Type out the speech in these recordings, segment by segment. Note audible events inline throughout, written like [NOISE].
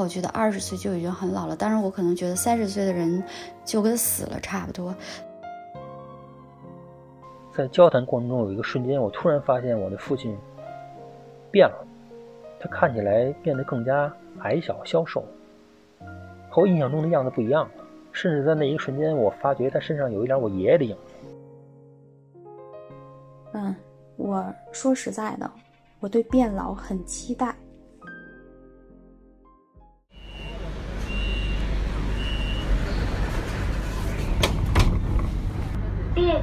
我觉得二十岁就已经很老了，但是我可能觉得三十岁的人就跟死了差不多。在交谈过程中，有一个瞬间，我突然发现我的父亲变了，他看起来变得更加矮小、消瘦，和我印象中的样子不一样了。甚至在那一瞬间，我发觉他身上有一点我爷爷的影子。嗯，我说实在的，我对变老很期待。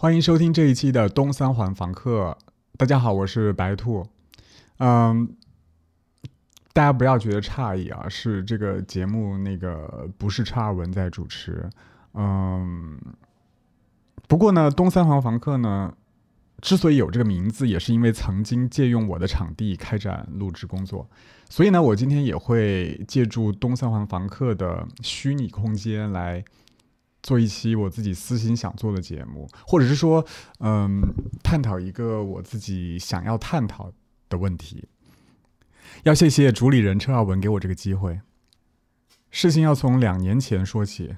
欢迎收听这一期的东三环房客。大家好，我是白兔。嗯，大家不要觉得诧异啊，是这个节目那个不是车尔文在主持。嗯，不过呢，东三环房客呢，之所以有这个名字，也是因为曾经借用我的场地开展录制工作，所以呢，我今天也会借助东三环房客的虚拟空间来。做一期我自己私心想做的节目，或者是说，嗯，探讨一个我自己想要探讨的问题。要谢谢主理人车尔文给我这个机会。事情要从两年前说起。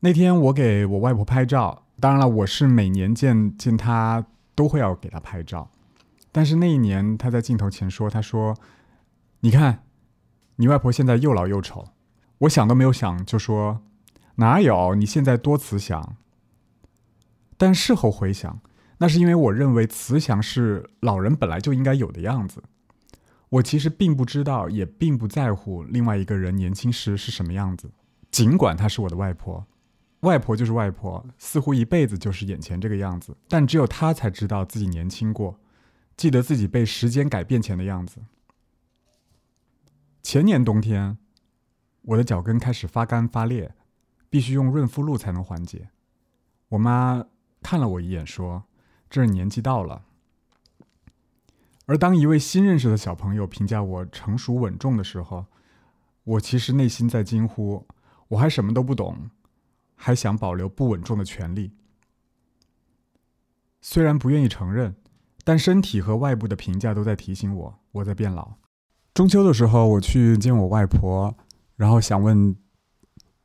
那天我给我外婆拍照，当然了，我是每年见见她都会要给她拍照。但是那一年，她在镜头前说：“她说，你看，你外婆现在又老又丑。”我想都没有想就说。哪有？你现在多慈祥。但事后回想，那是因为我认为慈祥是老人本来就应该有的样子。我其实并不知道，也并不在乎另外一个人年轻时是什么样子。尽管她是我的外婆，外婆就是外婆，似乎一辈子就是眼前这个样子。但只有她才知道自己年轻过，记得自己被时间改变前的样子。前年冬天，我的脚跟开始发干发裂。必须用润肤露才能缓解。我妈看了我一眼，说：“这是年纪到了。”而当一位新认识的小朋友评价我成熟稳重的时候，我其实内心在惊呼：“我还什么都不懂，还想保留不稳重的权利。”虽然不愿意承认，但身体和外部的评价都在提醒我，我在变老。中秋的时候，我去见我外婆，然后想问。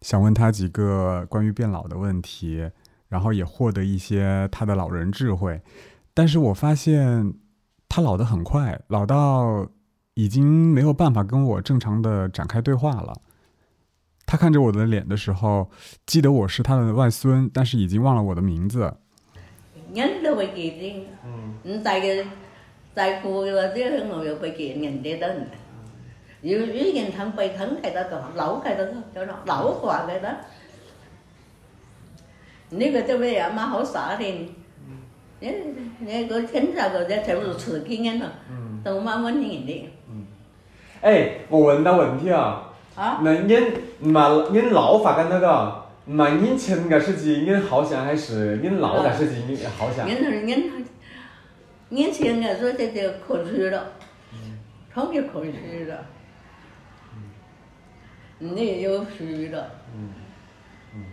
想问他几个关于变老的问题，然后也获得一些他的老人智慧，但是我发现他老得很快，老到已经没有办法跟我正常的展开对话了。他看着我的脸的时候，记得我是他的外孙，但是已经忘了我的名字。人都会记的，嗯，有有人疼背疼喺度就扭喺度就扭掛喺度，呢個就為阿媽好耍的，你你個親手個在全部刺激人了，都蠻穩定的。哎，我问到问题啊，啊？那您唔係您老發嘅那個，唔係您前個世紀您好想，还是您老個世紀您好想？您您您前個說這就可惜了，超級可惜了。你也有虚的。嗯嗯，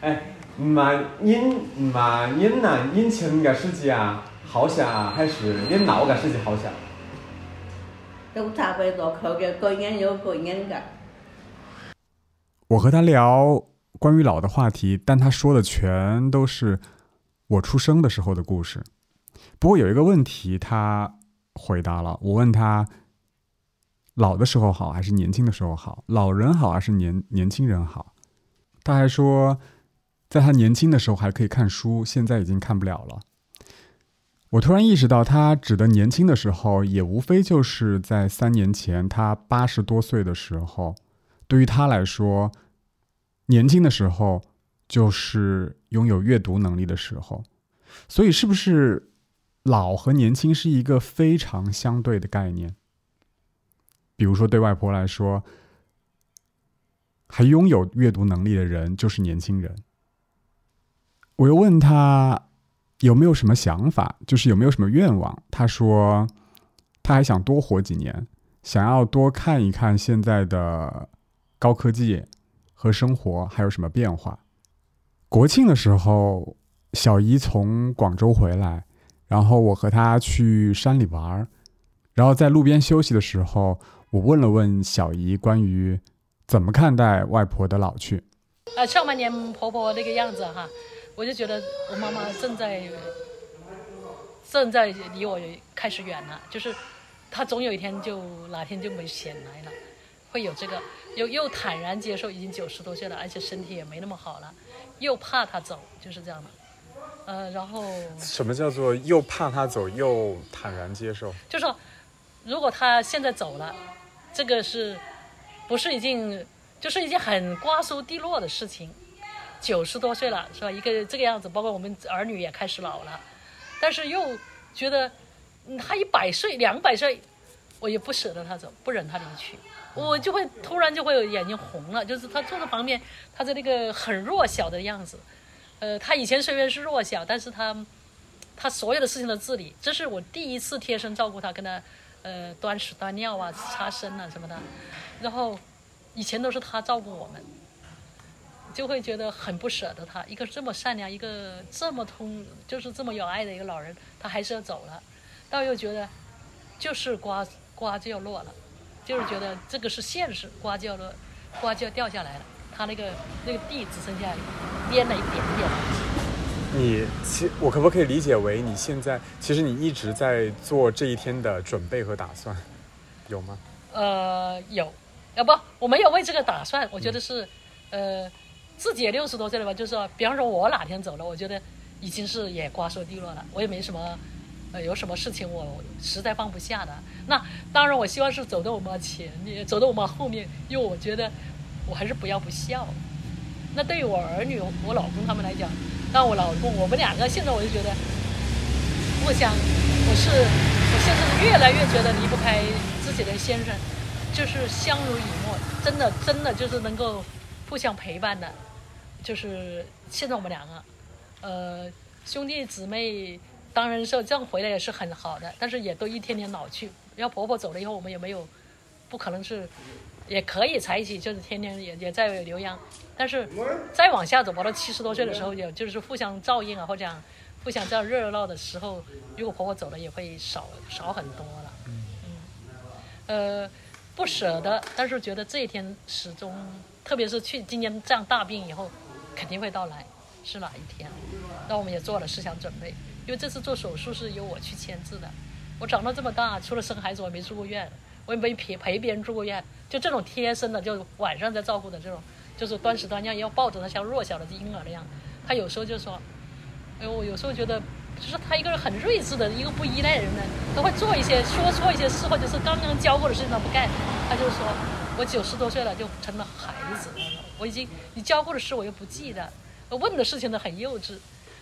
哎，唔係您唔係您呐，您前個世紀啊，好想还是您老个世紀好想？都差不多，口嘅個人有個人嘅。我和他聊关于老的话题，但他说的全都是我出生的时候的故事。不过有一个问题，他回答了。我问他。老的时候好还是年轻的时候好？老人好还是年年轻人好？他还说，在他年轻的时候还可以看书，现在已经看不了了。我突然意识到，他指的年轻的时候，也无非就是在三年前他八十多岁的时候。对于他来说，年轻的时候就是拥有阅读能力的时候。所以，是不是老和年轻是一个非常相对的概念？比如说，对外婆来说，还拥有阅读能力的人就是年轻人。我又问他。有没有什么想法？就是有没有什么愿望？他说，他还想多活几年，想要多看一看现在的高科技和生活还有什么变化。国庆的时候，小姨从广州回来，然后我和她去山里玩儿然后在路边休息的时候，我问了问小姨关于怎么看待外婆的老去。呃，上半年婆婆那个样子哈。我就觉得我妈妈正在正在离我开始远了，就是她总有一天就哪天就没钱来了，会有这个又又坦然接受已经九十多岁了，而且身体也没那么好了，又怕她走，就是这样的。呃，然后什么叫做又怕她走又坦然接受？就说如果她现在走了，这个是不是已经就是一件很瓜熟蒂落的事情？九十多岁了，是吧？一个这个样子，包括我们儿女也开始老了，但是又觉得他一百岁、两百岁，我也不舍得他走，不忍他离去，我就会突然就会眼睛红了。就是他坐在旁边，他的那个很弱小的样子，呃，他以前虽然是弱小，但是他他所有的事情都自理。这是我第一次贴身照顾他，跟他呃端屎端尿啊、擦身啊什么的，然后以前都是他照顾我们。就会觉得很不舍得他，一个这么善良，一个这么通，就是这么有爱的一个老人，他还是要走了。但又觉得，就是瓜瓜就要落了，就是觉得这个是现实，瓜就要落，瓜就要掉下来了。他那个那个地只剩下蔫了一点点。你其我可不可以理解为你现在其实你一直在做这一天的准备和打算，有吗？呃，有，啊不我没有为这个打算，我觉得是，呃。自己也六十多岁了吧，就是说，比方说，我哪天走了，我觉得已经是也瓜熟蒂落了，我也没什么，呃，有什么事情我实在放不下的。那当然，我希望是走到我们前面，走到我们后面，因为我觉得我还是不要不孝。那对于我儿女、我老公他们来讲，那我老公，我们两个现在我就觉得，互相，我是，我现在越来越觉得离不开自己的先生，就是相濡以沫，真的，真的就是能够互相陪伴的。就是现在我们两个，呃，兄弟姊妹当然是这样回来也是很好的，但是也都一天天老去。要婆婆走了以后，我们也没有，不可能是，也可以在一起，就是天天也也在留洋。但是再往下走，跑到七十多岁的时候，也就是互相照应啊，或者互相这样热闹的时候，如果婆婆走了，也会少少很多了。嗯，呃，不舍得，但是觉得这一天始终，特别是去今年这样大病以后。肯定会到来，是哪一天？那我们也做了思想准备，因为这次做手术是由我去签字的。我长到这么大，除了生孩子，我没住过院，我也没陪陪别人住过院。就这种贴身的，就晚上在照顾的这种，就是端屎端尿要抱着他，像弱小的婴儿那样。他有时候就说：“哎，我有时候觉得，就是他一个人很睿智的一个不依赖人呢，他会做一些说错一些事，或者是刚刚教过的事情他不干。他就说我九十多岁了，就成了孩子。”我已经你教过的事我又不记得，问的事情都很幼稚，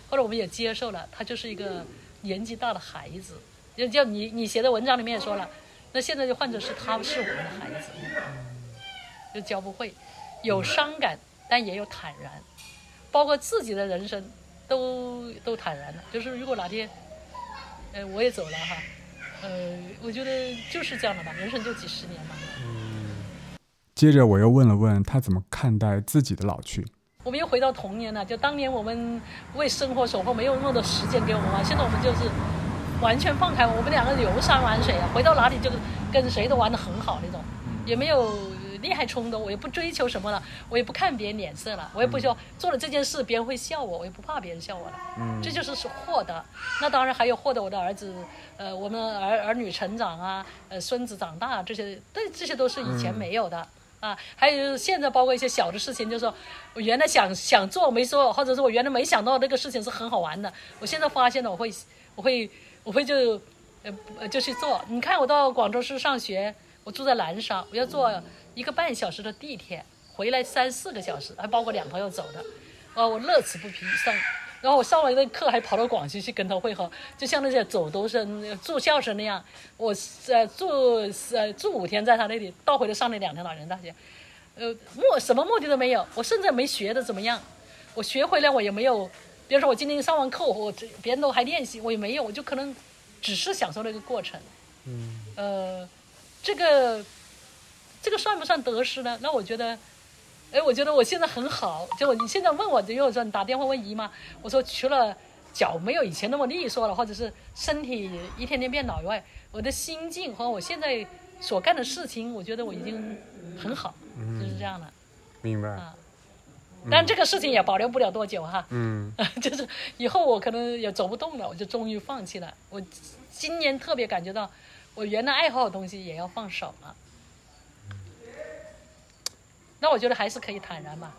后来我们也接受了，他就是一个年纪大的孩子，就就你你写的文章里面也说了，那现在就换成是他是我们的孩子，就教不会，有伤感但也有坦然，包括自己的人生都都坦然了，就是如果哪天，呃我也走了哈，呃我觉得就是这样的吧，人生就几十年嘛。接着我又问了问他怎么看待自己的老去。我们又回到童年了，就当年我们为生活守候，没有那么多时间给我们玩。现在我们就是完全放开，我们两个游山玩水啊，回到哪里就跟谁都玩得很好那种，也没有厉害冲动，我也不追求什么了，我也不看别人脸色了，我也不说做了这件事别人会笑我，我也不怕别人笑我了。嗯，这就是是获得。那当然还有获得我的儿子，呃，我们儿儿女成长啊，呃，孙子长大这些，对，这些都是以前没有的。啊，还有现在包括一些小的事情，就是说我原来想想做没做，或者是我原来没想到那个事情是很好玩的，我现在发现了，我会我会我会就呃就去做。你看我到广州市上学，我住在南沙，我要坐一个半小时的地铁，回来三四个小时，还包括两朋友走的，啊，我乐此不疲上。然后我上完那课还跑到广西去跟他会合，就像那些走读生、住校生那样。我呃住呃住五天在他那里，倒回来上了两天老年大学，呃目什么目的都没有，我甚至没学的怎么样。我学回来我也没有，比如说我今天上完课，我别人都还练习，我也没有，我就可能只是享受那个过程。嗯。呃，这个这个算不算得失呢？那我觉得。哎，我觉得我现在很好。就你现在问我，因为我说你打电话问姨妈，我说除了脚没有以前那么利索了，或者是身体一天天变老以外，我的心境和我现在所干的事情，我觉得我已经很好，就是这样的。明白。啊，但这个事情也保留不了多久哈。嗯。[LAUGHS] 就是以后我可能也走不动了，我就终于放弃了。我今年特别感觉到，我原来爱好的东西也要放手了。那我觉得还是可以坦然嘛。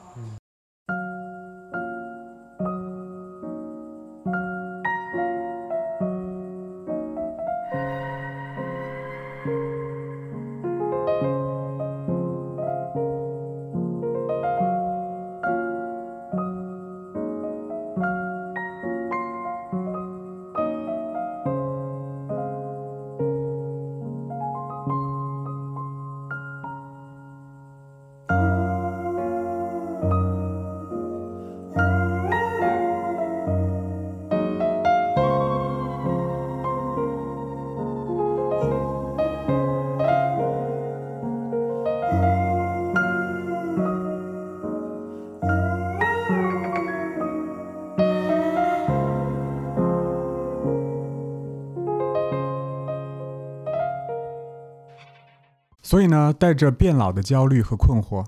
所以呢，带着变老的焦虑和困惑，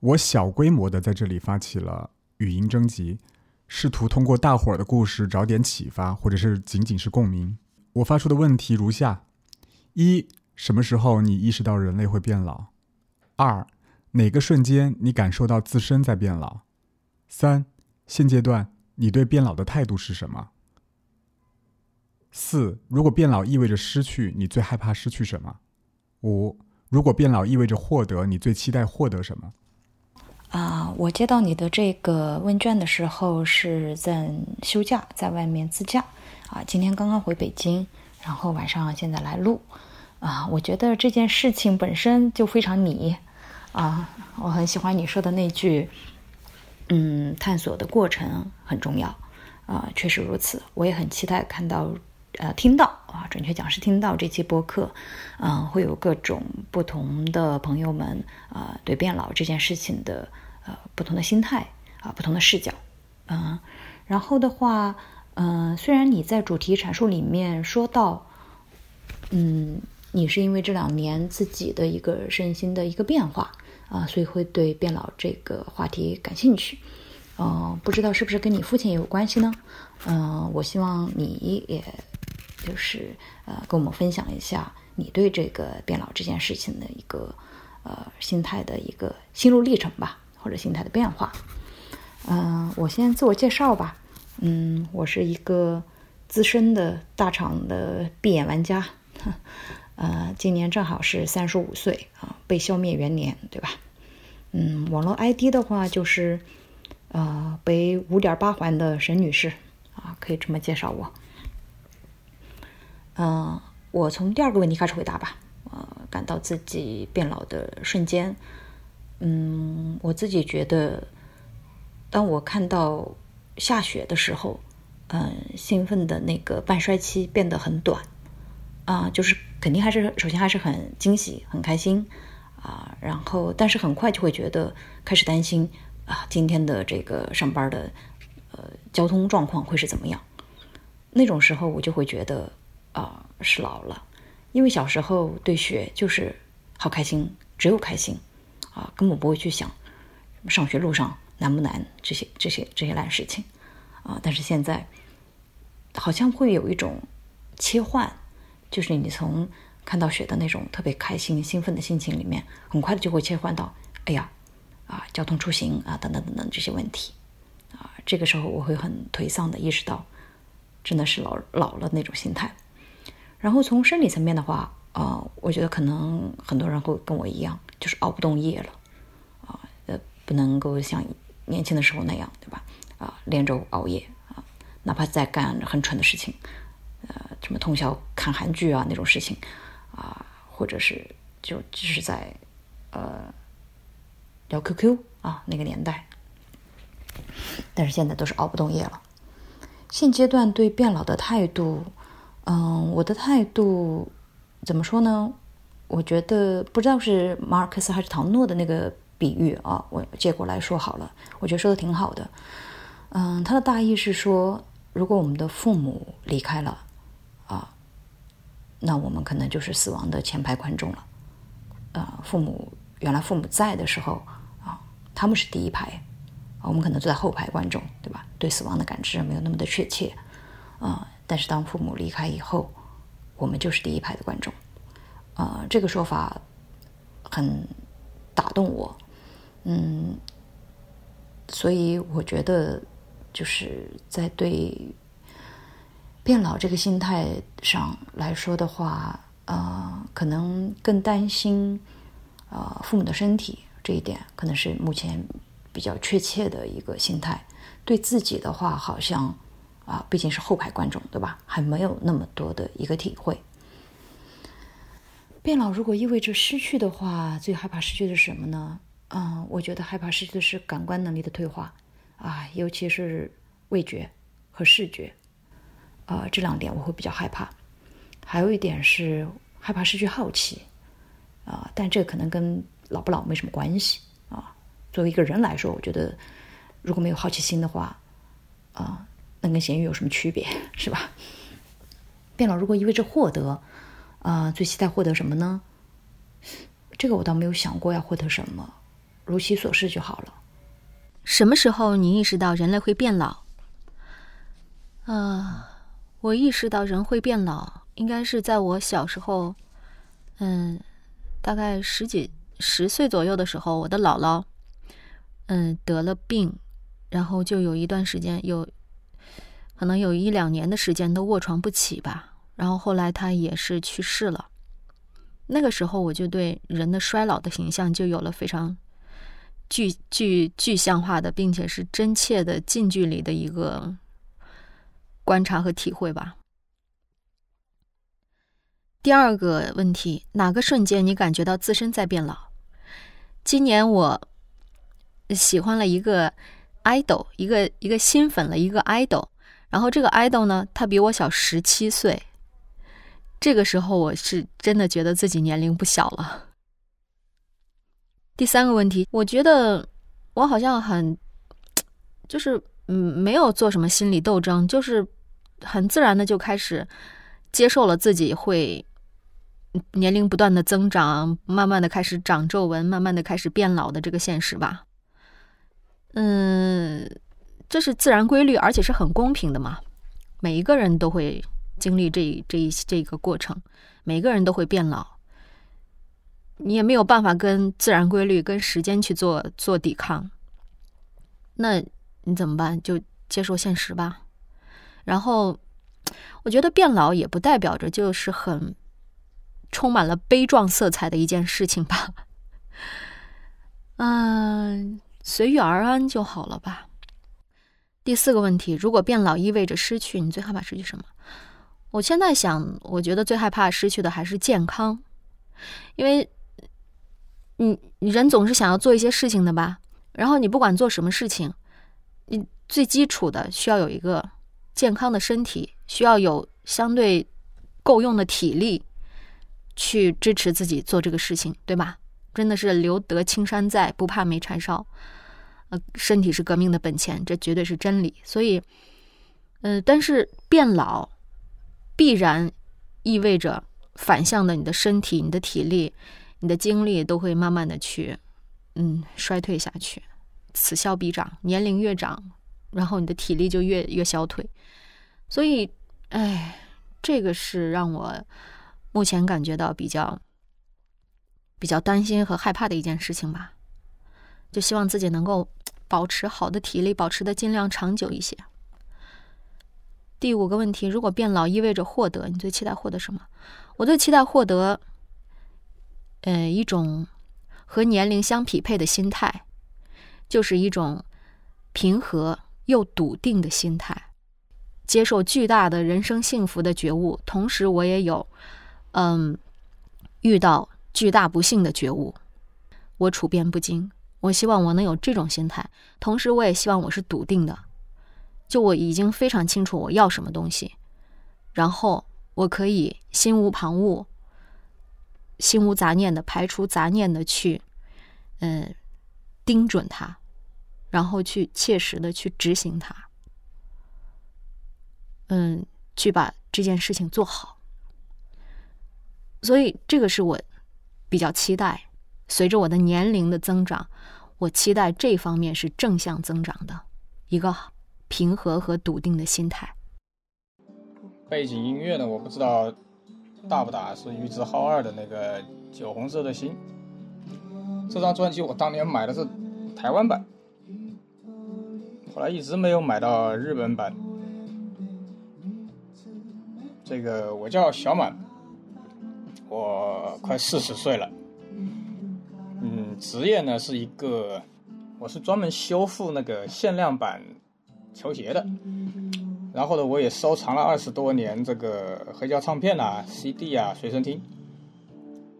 我小规模的在这里发起了语音征集，试图通过大伙儿的故事找点启发，或者是仅仅是共鸣。我发出的问题如下：一、什么时候你意识到人类会变老？二、哪个瞬间你感受到自身在变老？三、现阶段你对变老的态度是什么？四、如果变老意味着失去，你最害怕失去什么？五。如果变老意味着获得，你最期待获得什么？啊，我接到你的这个问卷的时候是在休假，在外面自驾。啊，今天刚刚回北京，然后晚上现在来录。啊，我觉得这件事情本身就非常你。啊，我很喜欢你说的那句，嗯，探索的过程很重要。啊，确实如此。我也很期待看到。呃，听到啊，准确讲是听到这期播客，嗯，会有各种不同的朋友们啊，对变老这件事情的呃不同的心态啊，不同的视角，嗯，然后的话，嗯，虽然你在主题阐述里面说到，嗯，你是因为这两年自己的一个身心的一个变化啊，所以会对变老这个话题感兴趣，嗯，不知道是不是跟你父亲也有关系呢？嗯，我希望你也。就是呃，跟我们分享一下你对这个变老这件事情的一个呃心态的一个心路历程吧，或者心态的变化。嗯，我先自我介绍吧。嗯，我是一个资深的大厂的闭眼玩家，呃，今年正好是三十五岁啊，被消灭元年，对吧？嗯，网络 ID 的话就是呃，北五点八环的沈女士啊，可以这么介绍我。嗯，我从第二个问题开始回答吧。呃，感到自己变老的瞬间，嗯，我自己觉得，当我看到下雪的时候，嗯，兴奋的那个半衰期变得很短，啊，就是肯定还是首先还是很惊喜、很开心啊，然后但是很快就会觉得开始担心啊，今天的这个上班的呃交通状况会是怎么样？那种时候我就会觉得。啊，是老了，因为小时候对雪就是好开心，只有开心，啊，根本不会去想上学路上难不难这些这些这些烂事情，啊，但是现在好像会有一种切换，就是你从看到雪的那种特别开心、兴奋的心情里面，很快的就会切换到，哎呀，啊，交通出行啊，等等等等这些问题，啊，这个时候我会很颓丧的意识到，真的是老老了那种心态。然后从生理层面的话，啊，我觉得可能很多人会跟我一样，就是熬不动夜了，啊，呃，不能够像年轻的时候那样，对吧？啊，连轴熬夜啊，哪怕在干很蠢的事情，呃，什么通宵看韩剧啊那种事情。啊，或者是就只是在呃聊 QQ 啊那个年代，但是现在都是熬不动夜了。现阶段对变老的态度，嗯，我的态度怎么说呢？我觉得不知道是马尔克斯还是唐诺的那个比喻啊，我借过来说好了。我觉得说的挺好的。嗯，他的大意是说，如果我们的父母离开了。啊那我们可能就是死亡的前排观众了，呃，父母原来父母在的时候啊，他们是第一排，我们可能坐在后排观众，对吧？对死亡的感知没有那么的确切，啊，但是当父母离开以后，我们就是第一排的观众，啊，这个说法很打动我，嗯，所以我觉得就是在对。变老这个心态上来说的话，呃，可能更担心，呃，父母的身体这一点，可能是目前比较确切的一个心态。对自己的话，好像啊，毕竟是后排观众，对吧？还没有那么多的一个体会。变老如果意味着失去的话，最害怕失去的是什么呢？嗯，我觉得害怕失去的是感官能力的退化，啊，尤其是味觉和视觉。啊，这两点我会比较害怕，还有一点是害怕失去好奇，啊，但这可能跟老不老没什么关系啊。作为一个人来说，我觉得如果没有好奇心的话，啊，那跟咸鱼有什么区别，是吧？变老如果意味着获得，啊，最期待获得什么呢？这个我倒没有想过要获得什么，如其所示就好了。什么时候你意识到人类会变老？啊。我意识到人会变老，应该是在我小时候，嗯，大概十几十岁左右的时候，我的姥姥，嗯，得了病，然后就有一段时间，有可能有一两年的时间都卧床不起吧。然后后来他也是去世了。那个时候我就对人的衰老的形象就有了非常具具具象化的，并且是真切的近距离的一个。观察和体会吧。第二个问题，哪个瞬间你感觉到自身在变老？今年我喜欢了一个 idol，一个一个新粉了一个 idol，然后这个 idol 呢，他比我小十七岁。这个时候我是真的觉得自己年龄不小了。第三个问题，我觉得我好像很就是。嗯，没有做什么心理斗争，就是很自然的就开始接受了自己会年龄不断的增长，慢慢的开始长皱纹，慢慢的开始变老的这个现实吧。嗯，这是自然规律，而且是很公平的嘛。每一个人都会经历这这一这个过程，每个人都会变老，你也没有办法跟自然规律、跟时间去做做抵抗。那。你怎么办？就接受现实吧。然后，我觉得变老也不代表着就是很充满了悲壮色彩的一件事情吧。[LAUGHS] 嗯，随遇而安就好了吧。第四个问题：如果变老意味着失去，你最害怕失去什么？我现在想，我觉得最害怕失去的还是健康，因为，你人总是想要做一些事情的吧。然后你不管做什么事情。你最基础的需要有一个健康的身体，需要有相对够用的体力去支持自己做这个事情，对吧？真的是留得青山在，不怕没柴烧。呃，身体是革命的本钱，这绝对是真理。所以，呃，但是变老必然意味着反向的，你的身体、你的体力、你的精力都会慢慢的去，嗯，衰退下去。此消彼长，年龄越长，然后你的体力就越越消退，所以，哎，这个是让我目前感觉到比较比较担心和害怕的一件事情吧。就希望自己能够保持好的体力，保持的尽量长久一些。第五个问题：如果变老意味着获得，你最期待获得什么？我最期待获得，呃，一种和年龄相匹配的心态，就是一种平和又笃定的心态，接受巨大的人生幸福的觉悟，同时我也有，嗯，遇到巨大不幸的觉悟，我处变不惊。我希望我能有这种心态，同时我也希望我是笃定的，就我已经非常清楚我要什么东西，然后我可以心无旁骛、心无杂念的排除杂念的去，嗯，盯准它，然后去切实的去执行它，嗯，去把这件事情做好。所以这个是我比较期待。随着我的年龄的增长，我期待这方面是正向增长的，一个平和和笃定的心态。背景音乐呢，我不知道大不大，是玉置浩二的那个《酒红色的心》。这张专辑我当年买的是台湾版，后来一直没有买到日本版。这个我叫小满，我快四十岁了。职业呢是一个，我是专门修复那个限量版球鞋的。然后呢，我也收藏了二十多年这个黑胶唱片啊、CD 啊、随身听。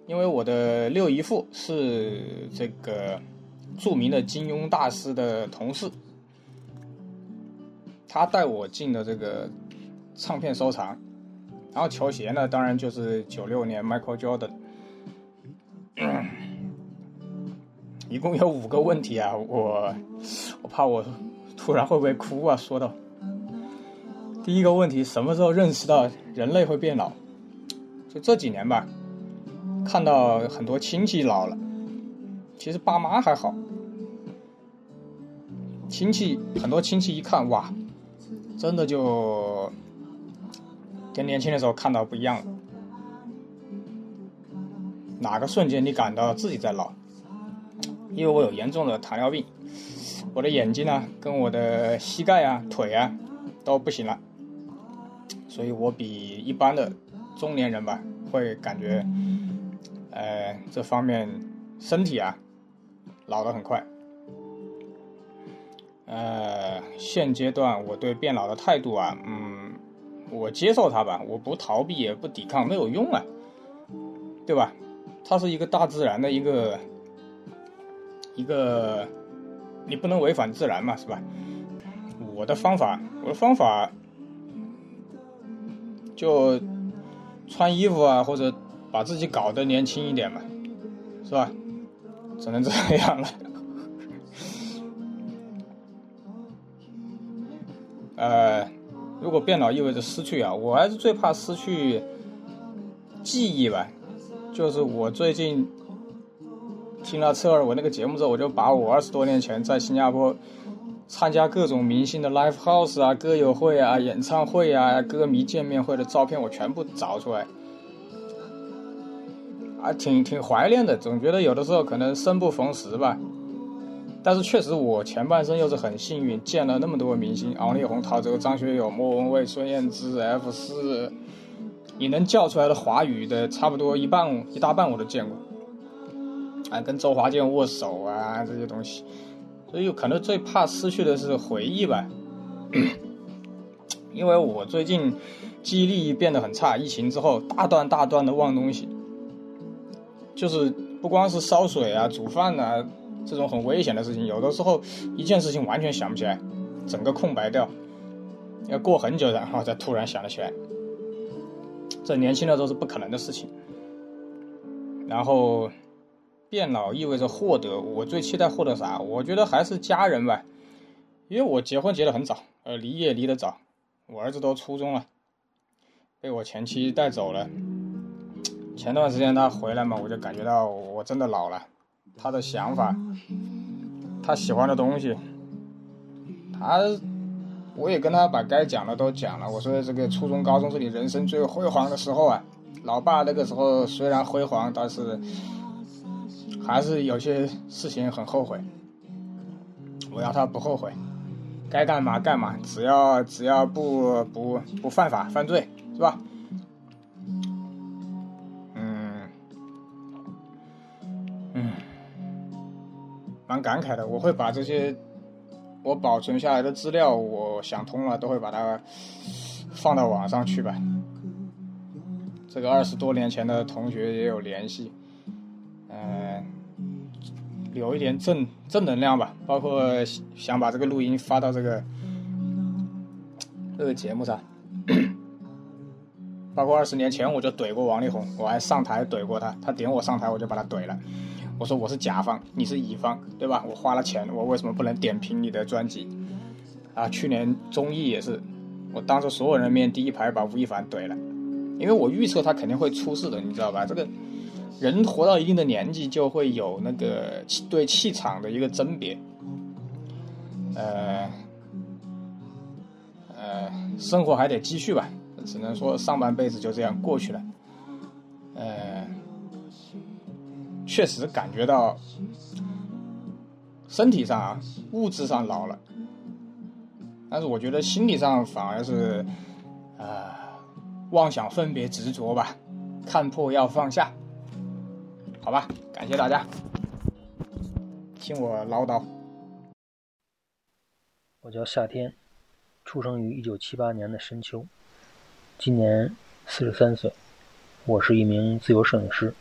因为我的六姨父是这个著名的金庸大师的同事，他带我进的这个唱片收藏。然后球鞋呢，当然就是九六年 Michael Jordan。一共有五个问题啊，我我怕我突然会不会哭啊？说到第一个问题，什么时候认识到人类会变老？就这几年吧，看到很多亲戚老了，其实爸妈还好，亲戚很多亲戚一看哇，真的就跟年轻的时候看到不一样了。哪个瞬间你感到自己在老？因为我有严重的糖尿病，我的眼睛呢，跟我的膝盖啊、腿啊都不行了，所以我比一般的中年人吧，会感觉，呃，这方面身体啊老得很快。呃，现阶段我对变老的态度啊，嗯，我接受它吧，我不逃避也不抵抗，没有用啊，对吧？它是一个大自然的一个。一个，你不能违反自然嘛，是吧？我的方法，我的方法，就穿衣服啊，或者把自己搞得年轻一点嘛，是吧？只能这样了。呃，如果变老意味着失去啊，我还是最怕失去记忆吧。就是我最近。听了侧耳我那个节目之后，我就把我二十多年前在新加坡参加各种明星的 live house 啊、歌友会啊、演唱会啊、歌迷见面会的照片，我全部找出来，啊，挺挺怀念的。总觉得有的时候可能生不逢时吧，但是确实我前半生又是很幸运，见了那么多明星：王力宏、陶喆、张学友、莫文蔚、孙燕姿、F 四，你能叫出来的华语的差不多一半一大半我都见过。啊，跟周华健握手啊，这些东西，所以可能最怕失去的是回忆吧。[CLEARS THROAT] 因为我最近记忆力变得很差，疫情之后大段大段的忘东西，就是不光是烧水啊、煮饭啊这种很危险的事情，有的时候一件事情完全想不起来，整个空白掉，要过很久然后再突然想得起来，这年轻的时候是不可能的事情，然后。变老意味着获得，我最期待获得啥？我觉得还是家人吧，因为我结婚结得很早，呃，离也离得早，我儿子都初中了，被我前妻带走了。前段时间他回来嘛，我就感觉到我真的老了。他的想法，他喜欢的东西，他，我也跟他把该讲的都讲了。我说这个初中、高中是你人生最辉煌的时候啊，老爸那个时候虽然辉煌，但是还是有些事情很后悔。我要他不后悔，该干嘛干嘛，只要只要不不不犯法犯罪，是吧？嗯嗯，蛮感慨的。我会把这些我保存下来的资料，我想通了，都会把它放到网上去吧。这个二十多年前的同学也有联系，嗯，留一点正正能量吧，包括想把这个录音发到这个这个节目上，[CLEARS THROAT] 包括二十年前我就怼过王力宏，我还上台怼过他，他点我上台我就把他怼了，我说我是甲方，你是乙方，对吧？我花了钱，我为什么不能点评你的专辑？啊，去年综艺也是，我当着所有人面第一排把吴亦凡怼了。因为我预测他肯定会出事的，你知道吧？这个人活到一定的年纪，就会有那个对气场的一个甄别。呃呃，生活还得继续吧，只能说上半辈子就这样过去了。呃，确实感觉到身体上啊，物质上老了，但是我觉得心理上反而是啊。妄想分别执着吧，看破要放下，好吧，感谢大家，听我唠叨。我叫夏天，出生于一九七八年的深秋，今年四十三岁，我是一名自由摄影师。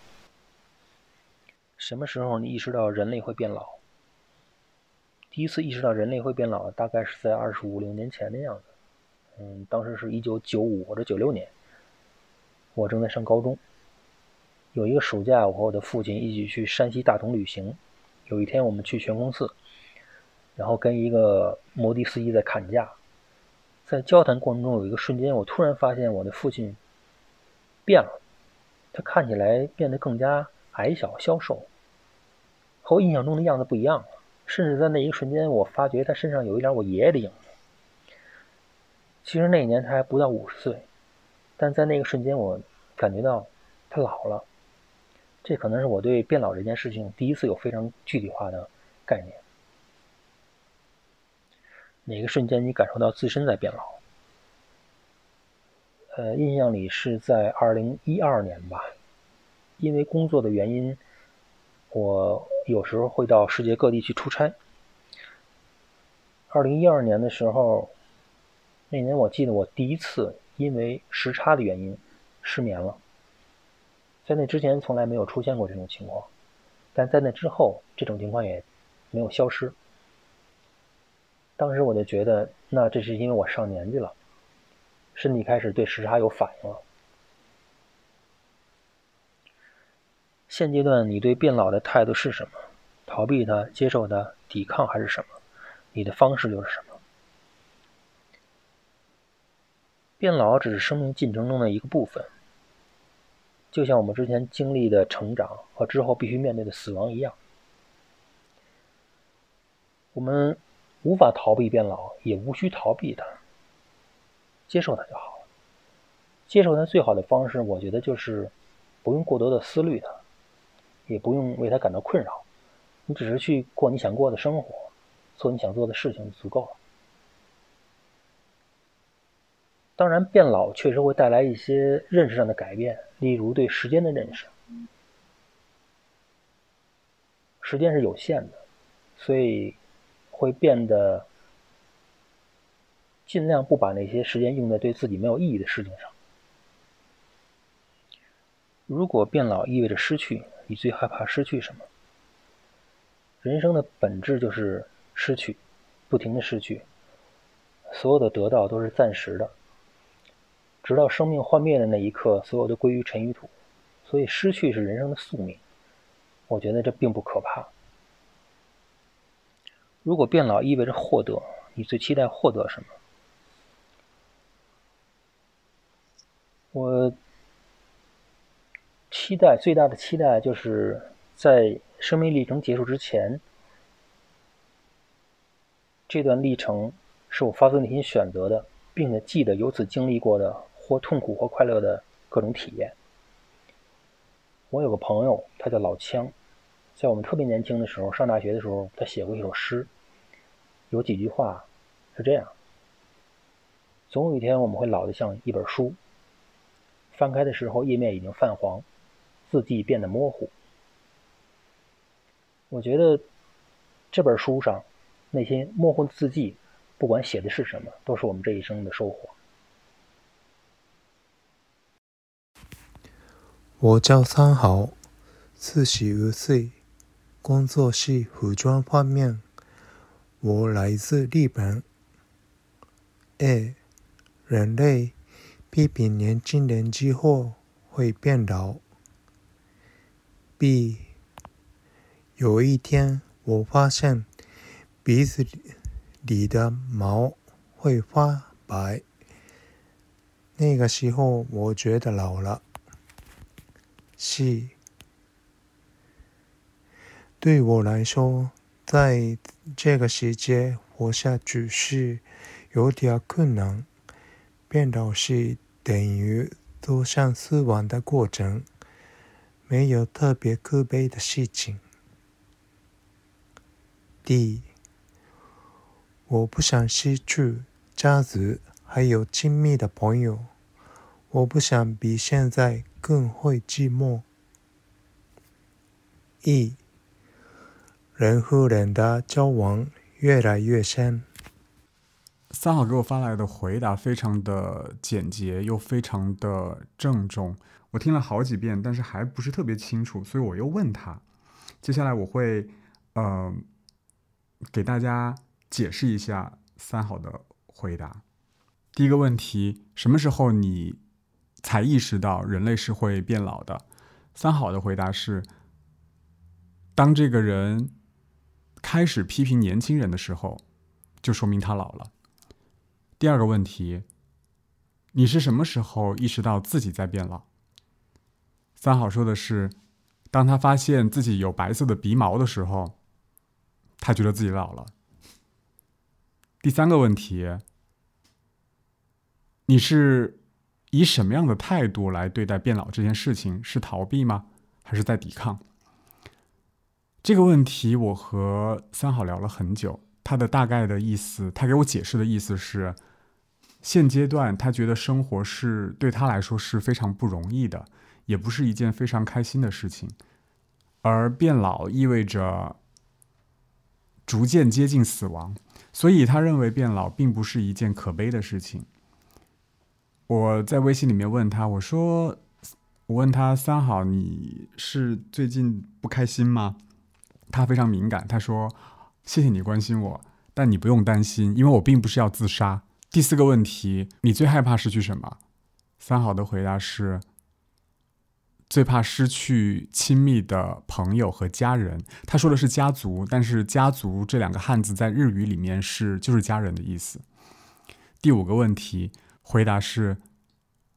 什么时候你意识到人类会变老？第一次意识到人类会变老，大概是在二十五六年前的样子。嗯，当时是一九九五或者九六年。我正在上高中，有一个暑假，我和我的父亲一起去山西大同旅行。有一天，我们去悬空寺，然后跟一个摩的司机在砍价。在交谈过程中，有一个瞬间，我突然发现我的父亲变了，他看起来变得更加矮小、消瘦，和我印象中的样子不一样了。甚至在那一瞬间，我发觉他身上有一点我爷爷的影子。其实那一年他还不到五十岁。但在那个瞬间，我感觉到他老了。这可能是我对变老这件事情第一次有非常具体化的概念。哪个瞬间你感受到自身在变老？呃，印象里是在二零一二年吧，因为工作的原因，我有时候会到世界各地去出差。二零一二年的时候，那年我记得我第一次。因为时差的原因，失眠了。在那之前从来没有出现过这种情况，但在那之后，这种情况也没有消失。当时我就觉得，那这是因为我上年纪了，身体开始对时差有反应了。现阶段你对变老的态度是什么？逃避它、接受它、抵抗还是什么？你的方式又是什么？变老只是生命进程中的一个部分，就像我们之前经历的成长和之后必须面对的死亡一样。我们无法逃避变老，也无需逃避它，接受它就好了。接受它最好的方式，我觉得就是不用过多的思虑它，也不用为它感到困扰，你只是去过你想过的生活，做你想做的事情就足够了。当然，变老确实会带来一些认识上的改变，例如对时间的认识。时间是有限的，所以会变得尽量不把那些时间用在对自己没有意义的事情上。如果变老意味着失去，你最害怕失去什么？人生的本质就是失去，不停的失去。所有的得到都是暂时的。直到生命幻灭的那一刻，所有都归于尘与土，所以失去是人生的宿命。我觉得这并不可怕。如果变老意味着获得，你最期待获得什么？我期待最大的期待就是在生命历程结束之前，这段历程是我发自内心选择的，并且记得由此经历过的。或痛苦或快乐的各种体验，我有个朋友，他叫老枪，在我们特别年轻的时候，上大学的时候，他写过一首诗，有几句话是这样：总有一天我们会老得像一本书，翻开的时候页面已经泛黄，字迹变得模糊。我觉得这本书上那些模糊的字迹，不管写的是什么，都是我们这一生的收获。我叫三豪，四十五岁，工作是服装方面。我来自日本。A，人类批评年轻人之后会变老。B，有一天我发现鼻子里的毛会发白，那个时候我觉得老了。是，对我来说，在这个世界活下去是有点困难。变老是等于走向死亡的过程，没有特别可悲的事情。D，我不想失去家族还有亲密的朋友，我不想比现在。更会寂寞。一，人和人的交往越来越深。三好给我发来的回答非常的简洁又非常的郑重，我听了好几遍，但是还不是特别清楚，所以我又问他。接下来我会呃给大家解释一下三好的回答。第一个问题，什么时候你？才意识到人类是会变老的。三好的回答是：当这个人开始批评年轻人的时候，就说明他老了。第二个问题，你是什么时候意识到自己在变老？三好说的是：当他发现自己有白色的鼻毛的时候，他觉得自己老了。第三个问题，你是？以什么样的态度来对待变老这件事情？是逃避吗？还是在抵抗？这个问题我和三好聊了很久。他的大概的意思，他给我解释的意思是：现阶段他觉得生活是对他来说是非常不容易的，也不是一件非常开心的事情。而变老意味着逐渐接近死亡，所以他认为变老并不是一件可悲的事情。我在微信里面问他，我说：“我问他三好，你是最近不开心吗？”他非常敏感，他说：“谢谢你关心我，但你不用担心，因为我并不是要自杀。”第四个问题，你最害怕失去什么？三好的回答是：最怕失去亲密的朋友和家人。他说的是家族，但是家族这两个汉字在日语里面是就是家人的意思。第五个问题。回答是：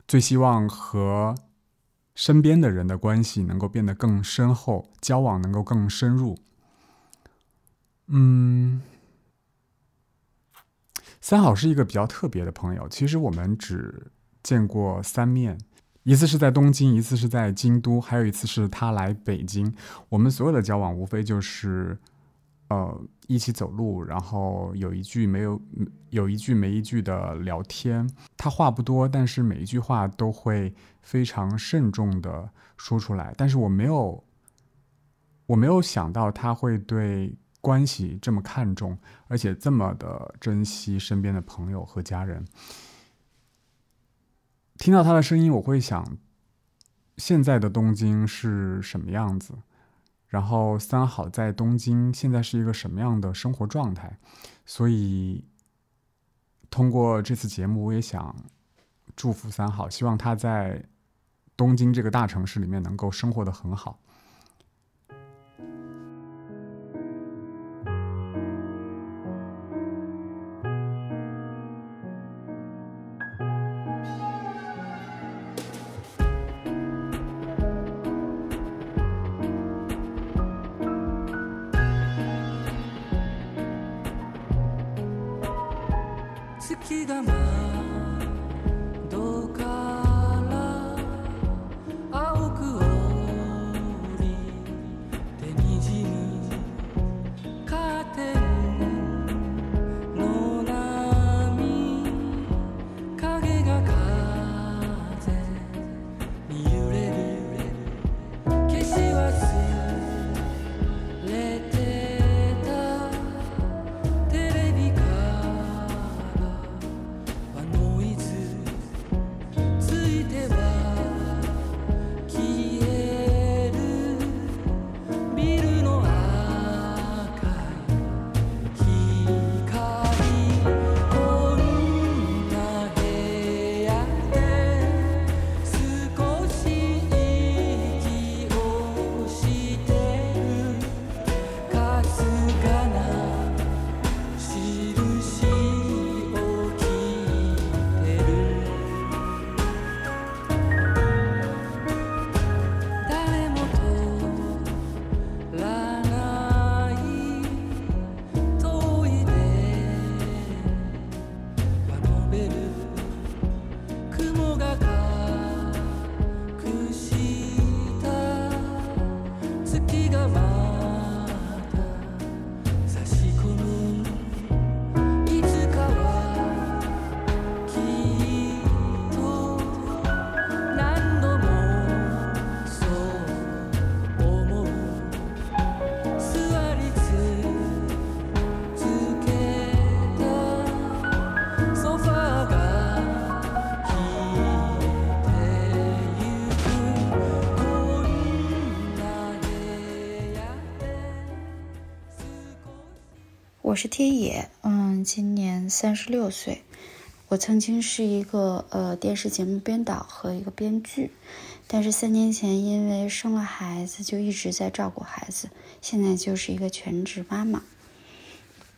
最希望和身边的人的关系能够变得更深厚，交往能够更深入。嗯，三好是一个比较特别的朋友。其实我们只见过三面，一次是在东京，一次是在京都，还有一次是他来北京。我们所有的交往无非就是。呃，一起走路，然后有一句没有，有一句没一句的聊天。他话不多，但是每一句话都会非常慎重的说出来。但是我没有，我没有想到他会对关系这么看重，而且这么的珍惜身边的朋友和家人。听到他的声音，我会想，现在的东京是什么样子？然后三好在东京现在是一个什么样的生活状态？所以通过这次节目，我也想祝福三好，希望他在东京这个大城市里面能够生活的很好。月が舞う我是天野，嗯，今年三十六岁。我曾经是一个呃电视节目编导和一个编剧，但是三年前因为生了孩子，就一直在照顾孩子，现在就是一个全职妈妈。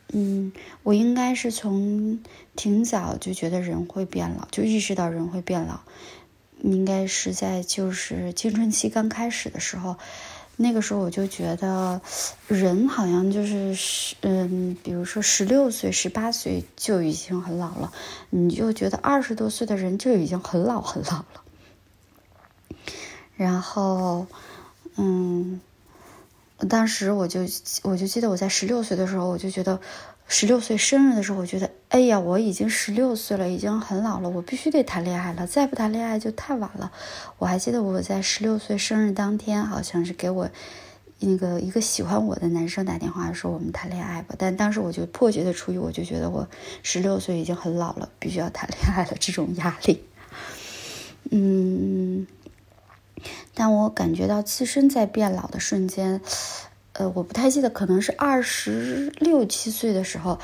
嗯，我应该是从挺早就觉得人会变老，就意识到人会变老，应该是在就是青春期刚开始的时候。那个时候我就觉得，人好像就是嗯，比如说十六岁、十八岁就已经很老了，你就觉得二十多岁的人就已经很老很老了。然后，嗯，当时我就我就记得我在十六岁的时候，我就觉得。十六岁生日的时候，我觉得，哎呀，我已经十六岁了，已经很老了，我必须得谈恋爱了，再不谈恋爱就太晚了。我还记得我在十六岁生日当天，好像是给我那个一个喜欢我的男生打电话说我们谈恋爱吧。但当时我就迫切的出于我就觉得我十六岁已经很老了，必须要谈恋爱了这种压力。嗯，但我感觉到自身在变老的瞬间。呃，我不太记得，可能是二十六七岁的时候，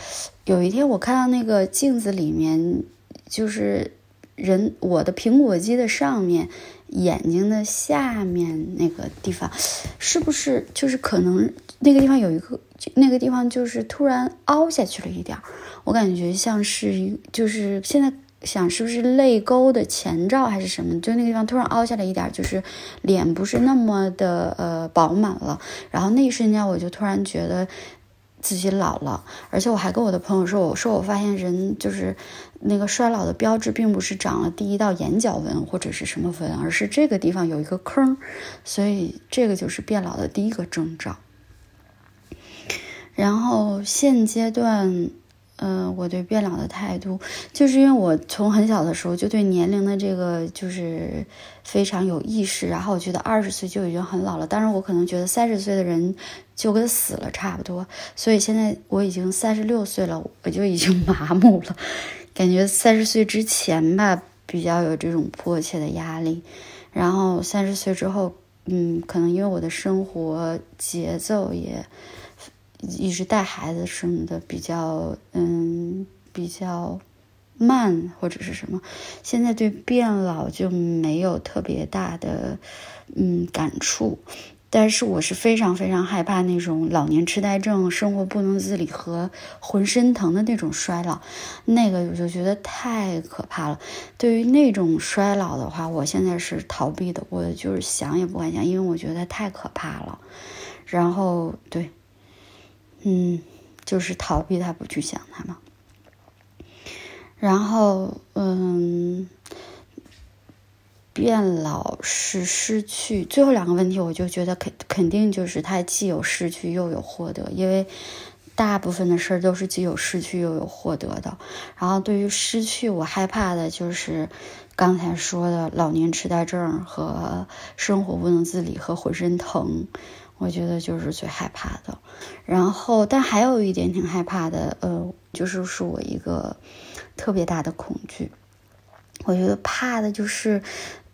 有一天我看到那个镜子里面，就是人我的苹果肌的上面，眼睛的下面那个地方，是不是就是可能那个地方有一个那个地方就是突然凹下去了一点儿，我感觉像是就是现在。想是不是泪沟的前兆还是什么？就那个地方突然凹下来一点，就是脸不是那么的呃饱满了。然后那一瞬间，我就突然觉得自己老了。而且我还跟我的朋友说，我说我发现人就是那个衰老的标志，并不是长了第一道眼角纹或者是什么纹，而是这个地方有一个坑。所以这个就是变老的第一个征兆。然后现阶段。嗯，我对变老的态度，就是因为我从很小的时候就对年龄的这个就是非常有意识，然后我觉得二十岁就已经很老了，当然我可能觉得三十岁的人就跟死了差不多，所以现在我已经三十六岁了，我就已经 [LAUGHS] 麻木了，感觉三十岁之前吧比较有这种迫切的压力，然后三十岁之后，嗯，可能因为我的生活节奏也。一直带孩子什么的比较嗯比较慢或者是什么，现在对变老就没有特别大的嗯感触，但是我是非常非常害怕那种老年痴呆症、生活不能自理和浑身疼的那种衰老，那个我就觉得太可怕了。对于那种衰老的话，我现在是逃避的，我就是想也不敢想，因为我觉得太可怕了。然后对。嗯，就是逃避他，不去想他嘛。然后，嗯，变老是失去。最后两个问题，我就觉得肯肯定就是他既有失去又有获得，因为大部分的事儿都是既有失去又有获得的。然后，对于失去，我害怕的就是刚才说的老年痴呆症和生活不能自理和浑身疼。我觉得就是最害怕的，然后，但还有一点挺害怕的，呃，就是是我一个特别大的恐惧。我觉得怕的就是，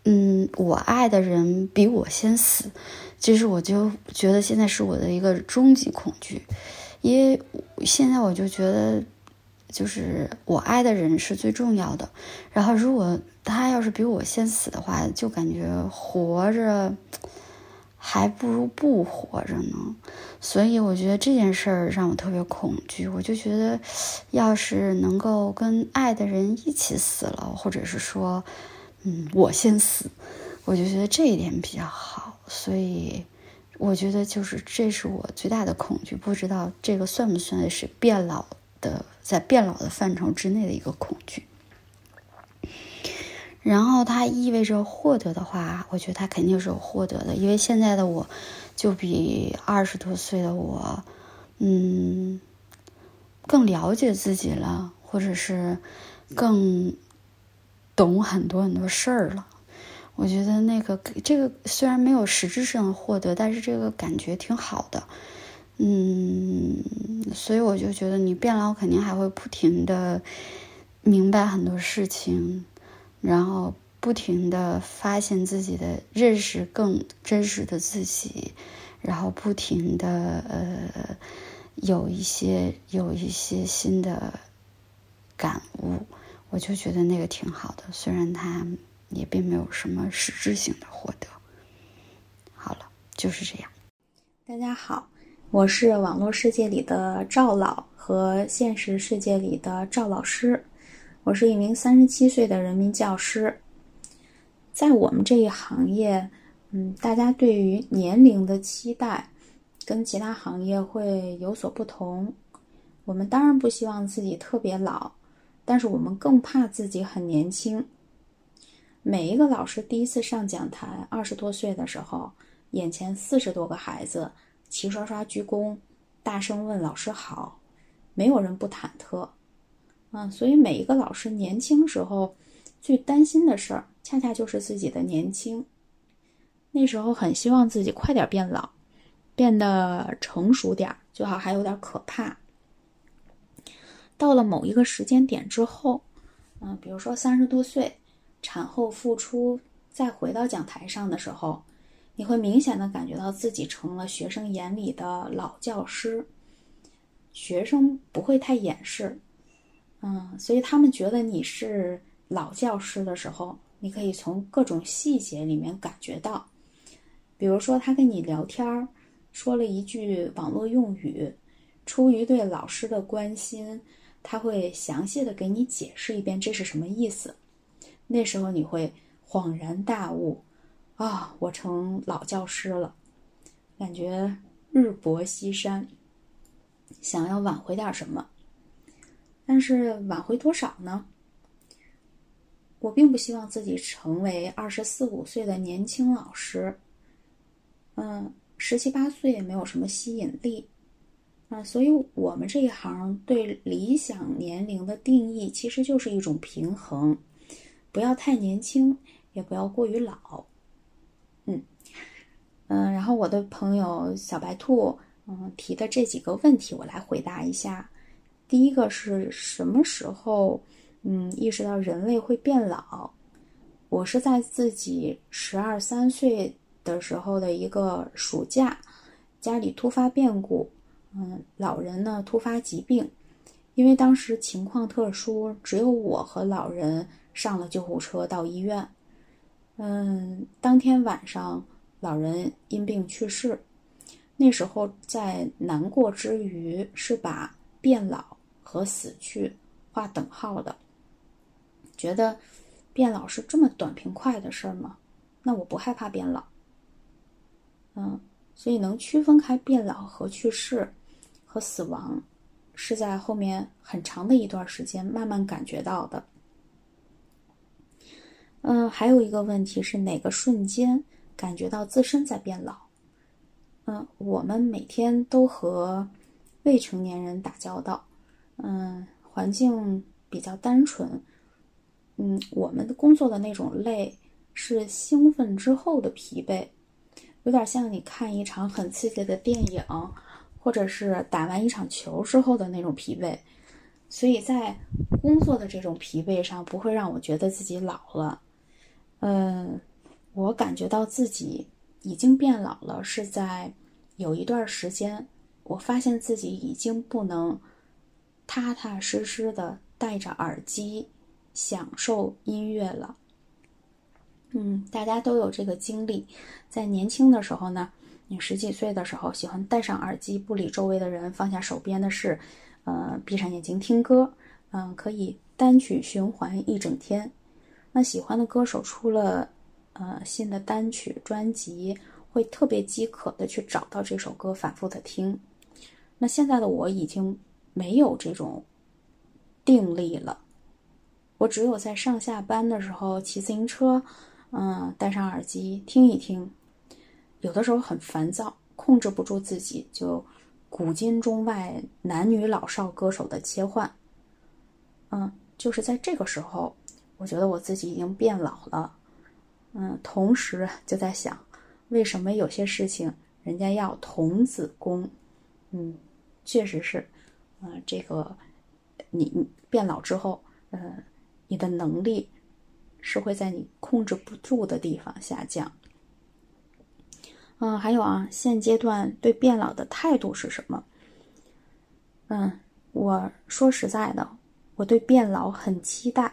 嗯，我爱的人比我先死，其实我就觉得现在是我的一个终极恐惧，因为现在我就觉得，就是我爱的人是最重要的，然后如果他要是比我先死的话，就感觉活着。还不如不活着呢，所以我觉得这件事儿让我特别恐惧。我就觉得，要是能够跟爱的人一起死了，或者是说，嗯，我先死，我就觉得这一点比较好。所以，我觉得就是这是我最大的恐惧。不知道这个算不算是变老的，在变老的范畴之内的一个恐惧。然后它意味着获得的话，我觉得它肯定是有获得的，因为现在的我，就比二十多岁的我，嗯，更了解自己了，或者是更懂很多很多事儿了。我觉得那个这个虽然没有实质上的获得，但是这个感觉挺好的，嗯，所以我就觉得你变老肯定还会不停的明白很多事情。然后不停的发现自己的认识更真实的自己，然后不停的呃有一些有一些新的感悟，我就觉得那个挺好的。虽然他也并没有什么实质性的获得。好了，就是这样。大家好，我是网络世界里的赵老和现实世界里的赵老师。我是一名三十七岁的人民教师。在我们这一行业，嗯，大家对于年龄的期待跟其他行业会有所不同。我们当然不希望自己特别老，但是我们更怕自己很年轻。每一个老师第一次上讲台，二十多岁的时候，眼前四十多个孩子齐刷刷鞠躬，大声问老师好，没有人不忐忑。嗯，所以每一个老师年轻时候最担心的事儿。恰恰就是自己的年轻，那时候很希望自己快点变老，变得成熟点儿，最好还有点可怕。到了某一个时间点之后，嗯，比如说三十多岁，产后复出，再回到讲台上的时候，你会明显的感觉到自己成了学生眼里的老教师，学生不会太掩饰，嗯，所以他们觉得你是老教师的时候。你可以从各种细节里面感觉到，比如说他跟你聊天儿，说了一句网络用语，出于对老师的关心，他会详细的给你解释一遍这是什么意思。那时候你会恍然大悟，啊，我成老教师了，感觉日薄西山，想要挽回点什么，但是挽回多少呢？我并不希望自己成为二十四五岁的年轻老师，嗯，十七八岁也没有什么吸引力，啊，所以我们这一行对理想年龄的定义其实就是一种平衡，不要太年轻，也不要过于老，嗯，嗯，然后我的朋友小白兔，嗯，提的这几个问题我来回答一下，第一个是什么时候？嗯，意识到人类会变老，我是在自己十二三岁的时候的一个暑假，家里突发变故，嗯，老人呢突发疾病，因为当时情况特殊，只有我和老人上了救护车到医院，嗯，当天晚上老人因病去世，那时候在难过之余，是把变老和死去划等号的。觉得变老是这么短平快的事儿吗？那我不害怕变老。嗯，所以能区分开变老和去世和死亡，是在后面很长的一段时间慢慢感觉到的。嗯，还有一个问题是哪个瞬间感觉到自身在变老？嗯，我们每天都和未成年人打交道，嗯，环境比较单纯。嗯，我们的工作的那种累，是兴奋之后的疲惫，有点像你看一场很刺激的电影，或者是打完一场球之后的那种疲惫。所以在工作的这种疲惫上，不会让我觉得自己老了。嗯，我感觉到自己已经变老了，是在有一段时间，我发现自己已经不能踏踏实实的戴着耳机。享受音乐了，嗯，大家都有这个经历，在年轻的时候呢，你十几岁的时候喜欢戴上耳机，不理周围的人，放下手边的事，呃，闭上眼睛听歌，嗯，可以单曲循环一整天。那喜欢的歌手出了呃新的单曲专辑，会特别饥渴的去找到这首歌，反复的听。那现在的我已经没有这种定力了。我只有在上下班的时候骑自行车，嗯，戴上耳机听一听。有的时候很烦躁，控制不住自己，就古今中外男女老少歌手的切换。嗯，就是在这个时候，我觉得我自己已经变老了。嗯，同时就在想，为什么有些事情人家要童子功？嗯，确实是，嗯，这个你你变老之后，嗯。你的能力是会在你控制不住的地方下降。嗯，还有啊，现阶段对变老的态度是什么？嗯，我说实在的，我对变老很期待。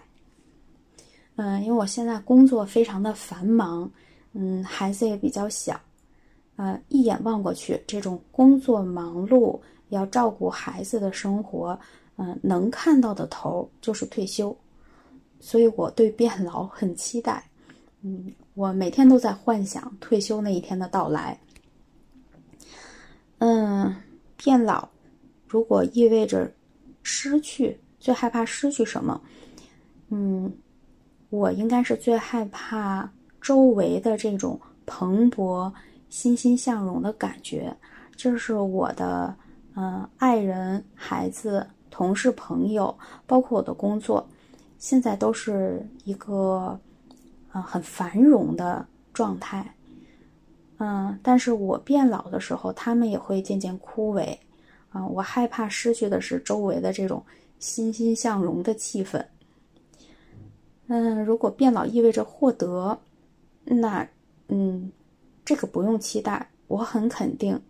嗯，因为我现在工作非常的繁忙，嗯，孩子也比较小，呃，一眼望过去，这种工作忙碌要照顾孩子的生活，嗯，能看到的头就是退休，所以我对变老很期待。嗯，我每天都在幻想退休那一天的到来。嗯，变老如果意味着失去，最害怕失去什么？嗯。我应该是最害怕周围的这种蓬勃、欣欣向荣的感觉，就是我的嗯爱人、孩子、同事、朋友，包括我的工作，现在都是一个嗯很繁荣的状态。嗯，但是我变老的时候，他们也会渐渐枯萎。啊，我害怕失去的是周围的这种欣欣向荣的气氛。嗯，如果变老意味着获得，那，嗯，这个不用期待。我很肯定，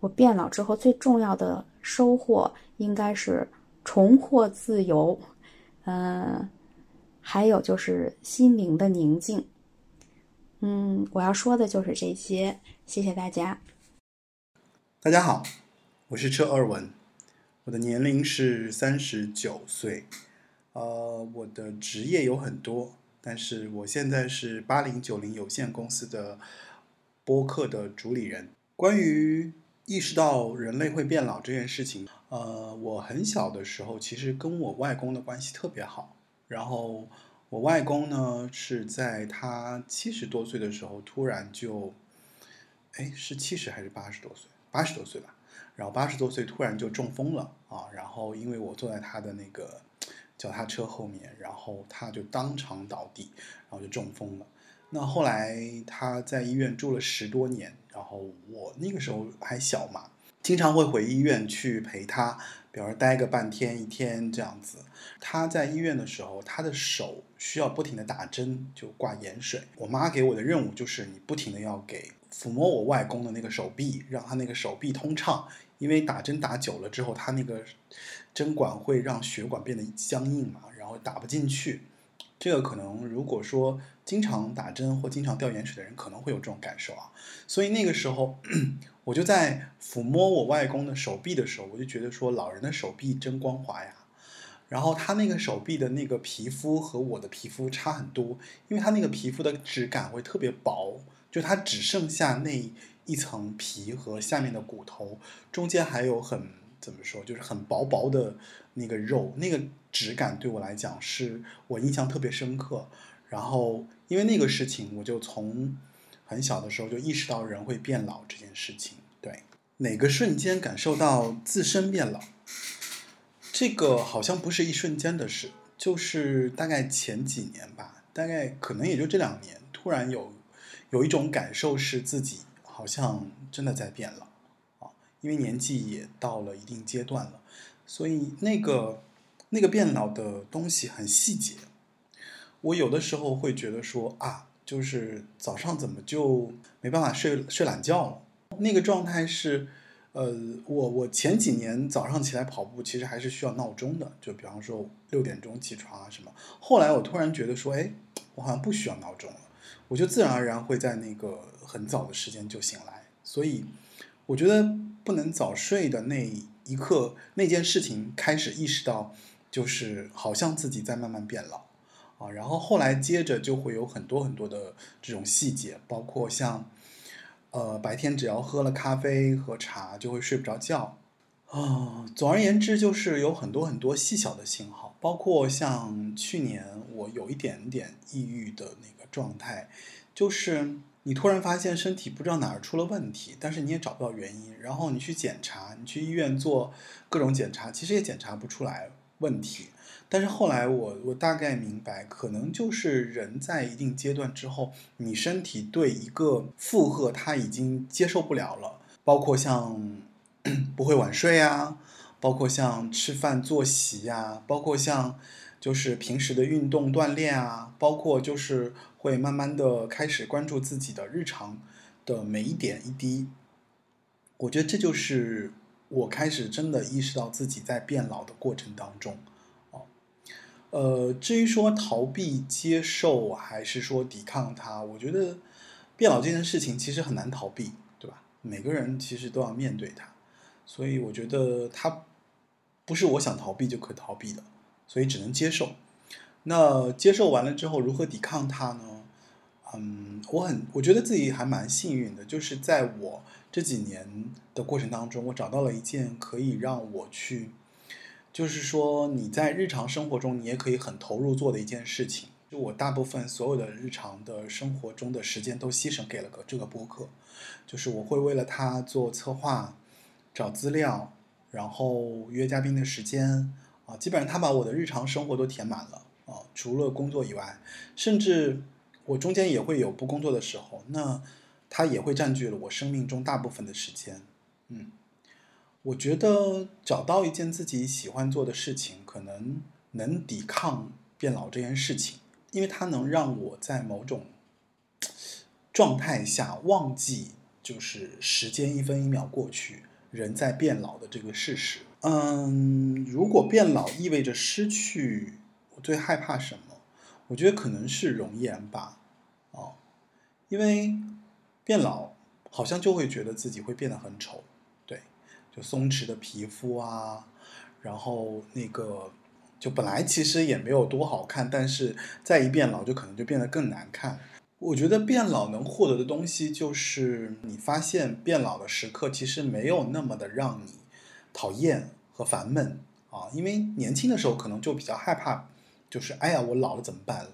我变老之后最重要的收获应该是重获自由，嗯，还有就是心灵的宁静。嗯，我要说的就是这些。谢谢大家。大家好，我是车二文，我的年龄是三十九岁。呃，我的职业有很多，但是我现在是八零九零有限公司的播客的主理人。关于意识到人类会变老这件事情，呃，我很小的时候其实跟我外公的关系特别好。然后我外公呢是在他七十多岁的时候突然就，哎，是七十还是八十多岁？八十多岁吧。然后八十多岁突然就中风了啊！然后因为我坐在他的那个。[TSK] 脚踏车后面，然后他就当场倒地，然后就中风了。那后来他在医院住了十多年，然后我那个时候还小嘛，经常会回医院去陪他，比如待个半天一天这样子。他在医院的时候，他的手需要不停的打针，就挂盐水。我妈给我的任务就是你不停的要给抚摸我外公的那个手臂，让他那个手臂通畅，因为打针打久了之后，他那个。针管会让血管变得僵硬嘛，然后打不进去。这个可能如果说经常打针或经常掉盐水的人可能会有这种感受啊。所以那个时候，我就在抚摸我外公的手臂的时候，我就觉得说老人的手臂真光滑呀。然后他那个手臂的那个皮肤和我的皮肤差很多，因为他那个皮肤的质感会特别薄，就它只剩下那一层皮和下面的骨头，中间还有很。怎么说？就是很薄薄的那个肉，那个质感对我来讲是我印象特别深刻。然后因为那个事情，我就从很小的时候就意识到人会变老这件事情。对，哪个瞬间感受到自身变老？这个好像不是一瞬间的事，就是大概前几年吧，大概可能也就这两年，突然有有一种感受是自己好像真的在变老啊。因为年纪也到了一定阶段了，所以那个那个变老的东西很细节。我有的时候会觉得说啊，就是早上怎么就没办法睡睡懒觉了？那个状态是，呃，我我前几年早上起来跑步其实还是需要闹钟的，就比方说六点钟起床啊什么。后来我突然觉得说，哎，我好像不需要闹钟了，我就自然而然会在那个很早的时间就醒来。所以我觉得。不能早睡的那一刻，那件事情开始意识到，就是好像自己在慢慢变老啊。然后后来接着就会有很多很多的这种细节，包括像，呃，白天只要喝了咖啡和茶就会睡不着觉啊。总而言之，就是有很多很多细小的信号，包括像去年我有一点点抑郁的那个状态，就是。你突然发现身体不知道哪儿出了问题，但是你也找不到原因，然后你去检查，你去医院做各种检查，其实也检查不出来问题。但是后来我我大概明白，可能就是人在一定阶段之后，你身体对一个负荷他已经接受不了了，包括像 [CLEARS THROAT] 不会晚睡啊，包括像吃饭作息呀，包括像就是平时的运动锻炼啊，包括就是。会慢慢的开始关注自己的日常的每一点一滴，我觉得这就是我开始真的意识到自己在变老的过程当中，哦，呃，至于说逃避、接受还是说抵抗它，我觉得变老这件事情其实很难逃避，对吧？每个人其实都要面对它，所以我觉得它不是我想逃避就可逃避的，所以只能接受。那接受完了之后，如何抵抗它呢？嗯，我很我觉得自己还蛮幸运的，就是在我这几年的过程当中，我找到了一件可以让我去，就是说你在日常生活中你也可以很投入做的一件事情。就我大部分所有的日常的生活中的时间都牺牲给了个这个播客，就是我会为了它做策划、找资料，然后约嘉宾的时间啊，基本上他把我的日常生活都填满了啊，除了工作以外，甚至。我中间也会有不工作的时候，那它也会占据了我生命中大部分的时间。嗯，我觉得找到一件自己喜欢做的事情，可能能抵抗变老这件事情，因为它能让我在某种状态下忘记，就是时间一分一秒过去，人在变老的这个事实。嗯，如果变老意味着失去，我最害怕什么？我觉得可能是容颜吧，哦，因为变老好像就会觉得自己会变得很丑，对，就松弛的皮肤啊，然后那个就本来其实也没有多好看，但是再一变老就可能就变得更难看。我觉得变老能获得的东西就是你发现变老的时刻其实没有那么的让你讨厌和烦闷啊，因为年轻的时候可能就比较害怕。就是哎呀，我老了怎么办？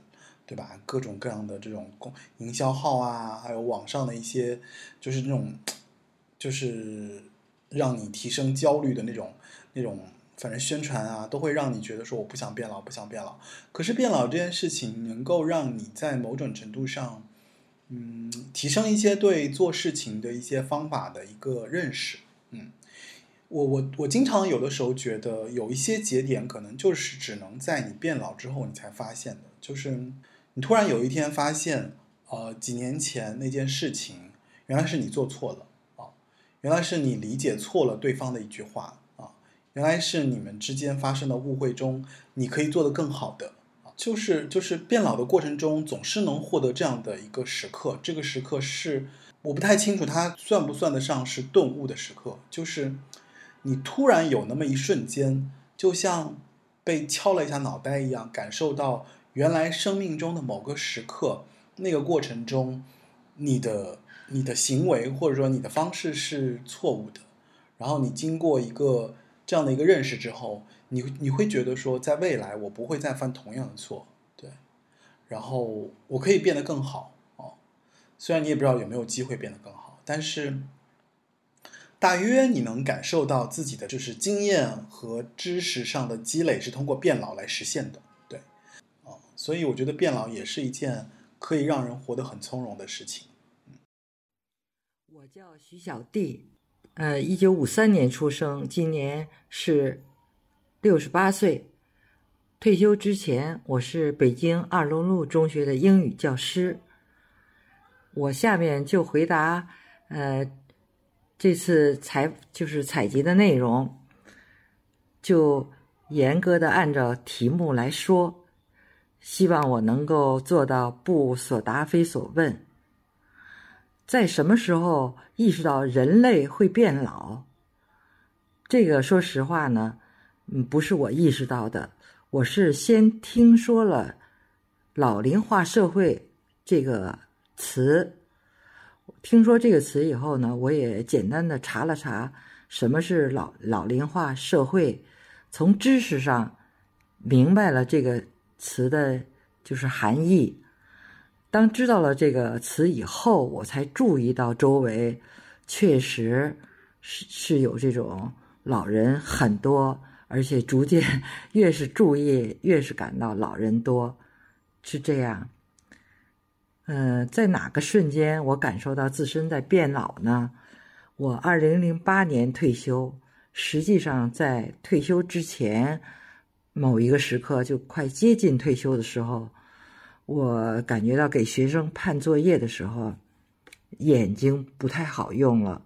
对吧？各种各样的这种公营销号啊，还有网上的一些，就是那种，就是让你提升焦虑的那种那种，反正宣传啊，都会让你觉得说我不想变老，不想变老。可是变老这件事情，能够让你在某种程度上，嗯，提升一些对做事情的一些方法的一个认识，嗯。我我我经常有的时候觉得有一些节点可能就是只能在你变老之后你才发现的，就是你突然有一天发现，呃，几年前那件事情原来是你做错了啊，原来是你理解错了对方的一句话啊，原来是你们之间发生的误会中你可以做得更好的，就是就是变老的过程中总是能获得这样的一个时刻，这个时刻是我不太清楚它算不算得上是顿悟的时刻，就是。你突然有那么一瞬间，就像被敲了一下脑袋一样，感受到原来生命中的某个时刻，那个过程中，你的你的行为或者说你的方式是错误的。然后你经过一个这样的一个认识之后，你你会觉得说，在未来我不会再犯同样的错，对。然后我可以变得更好哦。虽然你也不知道有没有机会变得更好，但是。大约你能感受到自己的就是经验和知识上的积累是通过变老来实现的，所以我觉得变老也是一件可以让人活得很从容的事情。我叫徐小弟，呃，一九五三年出生，今年是六十八岁。退休之前，我是北京二龙路中学的英语教师。我下面就回答，呃。这次采就是采集的内容，就严格的按照题目来说，希望我能够做到不所答非所问。在什么时候意识到人类会变老？这个说实话呢，嗯，不是我意识到的，我是先听说了“老龄化社会”这个词。听说这个词以后呢，我也简单的查了查什么是老老龄化社会，从知识上明白了这个词的就是含义。当知道了这个词以后，我才注意到周围确实是是有这种老人很多，而且逐渐越是注意，越是感到老人多，是这样。嗯，在哪个瞬间我感受到自身在变老呢？我二零零八年退休，实际上在退休之前某一个时刻，就快接近退休的时候，我感觉到给学生判作业的时候，眼睛不太好用了，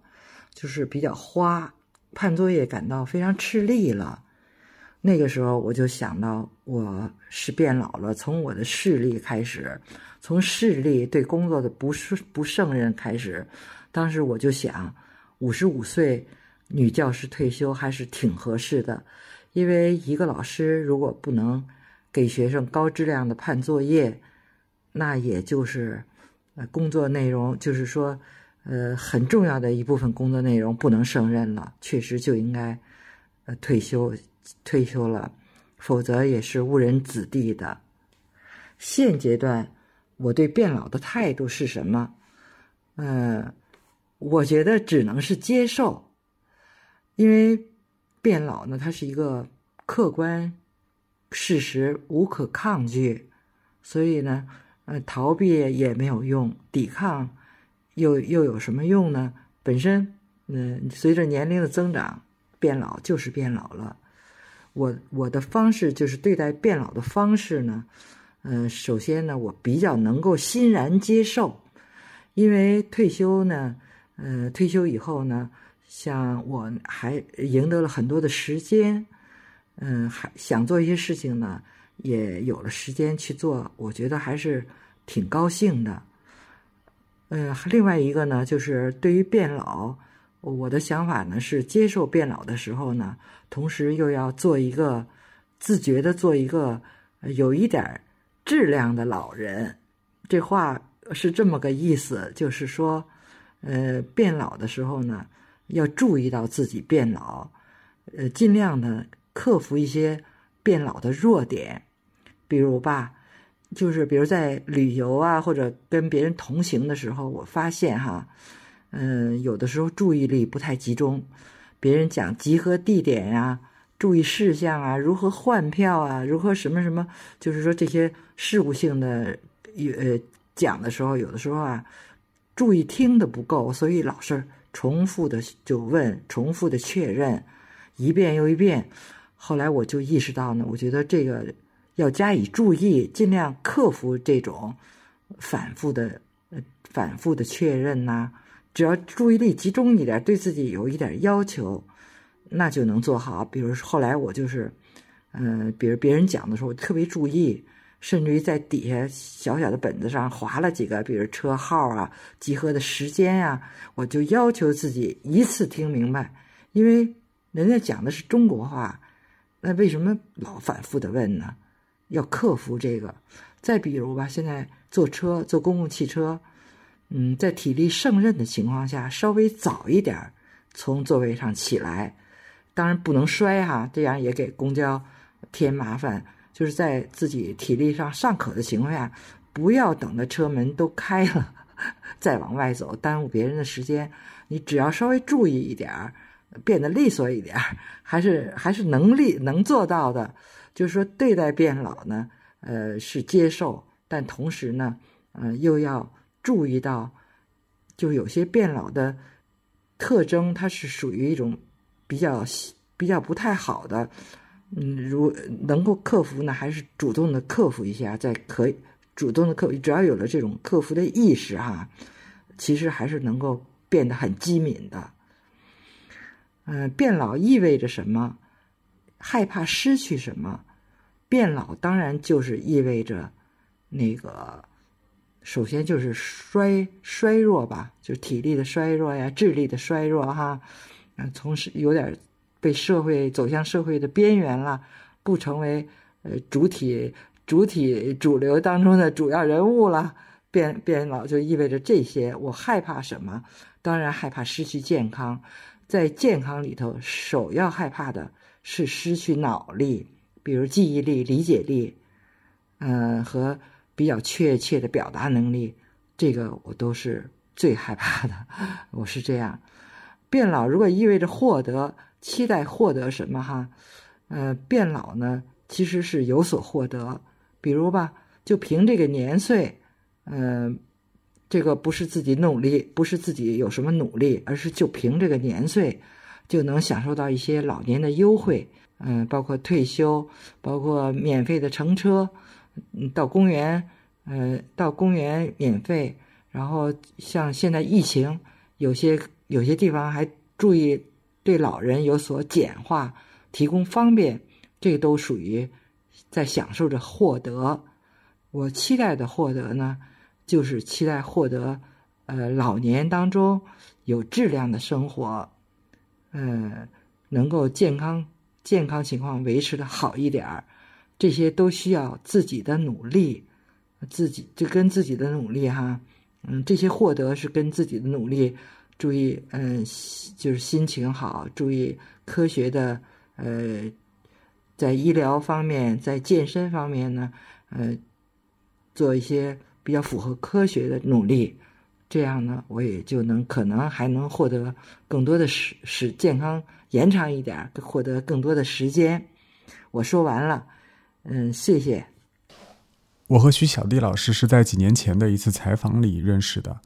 就是比较花，判作业感到非常吃力了。那个时候我就想到我是变老了，从我的视力开始，从视力对工作的不是不胜任开始。当时我就想，五十五岁女教师退休还是挺合适的，因为一个老师如果不能给学生高质量的判作业，那也就是呃工作内容就是说呃很重要的一部分工作内容不能胜任了，确实就应该呃退休。退休了，否则也是误人子弟的。现阶段我对变老的态度是什么？嗯，我觉得只能是接受，因为变老呢，它是一个客观事实，无可抗拒，所以呢，呃，逃避也没有用，抵抗又又有什么用呢？本身，嗯，随着年龄的增长，变老就是变老了。我我的方式就是对待变老的方式呢，嗯，首先呢，我比较能够欣然接受，因为退休呢，呃，退休以后呢，像我还赢得了很多的时间，嗯，还想做一些事情呢，也有了时间去做，我觉得还是挺高兴的。嗯，另外一个呢，就是对于变老。我的想法呢是接受变老的时候呢，同时又要做一个自觉的做一个有一点质量的老人。这话是这么个意思，就是说，呃，变老的时候呢，要注意到自己变老，呃，尽量的克服一些变老的弱点，比如吧，就是比如在旅游啊或者跟别人同行的时候，我发现哈。嗯，有的时候注意力不太集中，别人讲集合地点呀、注意事项啊、如何换票啊、如何什么什么，就是说这些事务性的呃讲的时候，有的时候啊，注意听的不够，所以老是重复的就问，重复的确认，一遍又一遍。后来我就意识到呢，我觉得这个要加以注意，尽量克服这种反复的呃反复的确认呐。只要注意力集中一点，对自己有一点要求，那就能做好。比如后来我就是，嗯，比如别人讲的时候，我特别注意，甚至于在底下小小的本子上划了几个，比如车号啊、集合的时间呀，我就要求自己一次听明白。因为人家讲的是中国话，那为什么老反复的问呢？要克服这个。再比如吧，现在坐车坐公共汽车。嗯，在体力胜任的情况下，稍微早一点从座位上起来，当然不能摔哈，这样也给公交添麻烦。就是在自己体力上尚可的情况下，不要等的车门都开了再往外走，耽误别人的时间。你只要稍微注意一点儿，变得利索一点儿，还是还是能力能做到的。就是说，对待变老呢，呃，是接受，但同时呢，呃，又要。注意到，就有些变老的特征，它是属于一种比较比较不太好的。嗯，如能够克服呢，还是主动的克服一下，再可以主动的克服。只要有了这种克服的意识哈，其实还是能够变得很机敏的。嗯，变老意味着什么？害怕失去什么？变老当然就是意味着那个。首先就是衰衰弱吧，就是体力的衰弱呀，智力的衰弱哈，嗯，从是有点被社会走向社会的边缘了，不成为呃主体主体主流当中的主要人物了，变变老就意味着这些。我害怕什么？当然害怕失去健康，在健康里头，首要害怕的是失去脑力，比如记忆力、理解力，嗯和。比较确切的表达能力，这个我都是最害怕的。[LAUGHS] 我是这样，变老如果意味着获得，期待获得什么哈？呃，变老呢，其实是有所获得。比如吧，就凭这个年岁，嗯，这个不是自己努力，不是自己有什么努力，而是就凭这个年岁，就能享受到一些老年的优惠，嗯，包括退休，包括免费的乘车。嗯，到公园，呃，到公园免费。然后像现在疫情，有些有些地方还注意对老人有所简化，提供方便，这都属于在享受着获得。我期待的获得呢，就是期待获得，呃，老年当中有质量的生活，呃，能够健康健康情况维持的好一点儿，这些都需要自己的努力，自己就跟自己的努力哈，嗯，这些获得是跟自己的努力。注意，嗯，就是心情好，注意科学的，呃，在医疗方面，在健身方面呢，呃，做一些比较符合科学的努力，这样呢，我也就能可能还能获得更多的时时健康延长一点，获得更多的时间。我说完了，嗯，谢谢。我和徐小弟老师是在几年前的一次采访里认识的。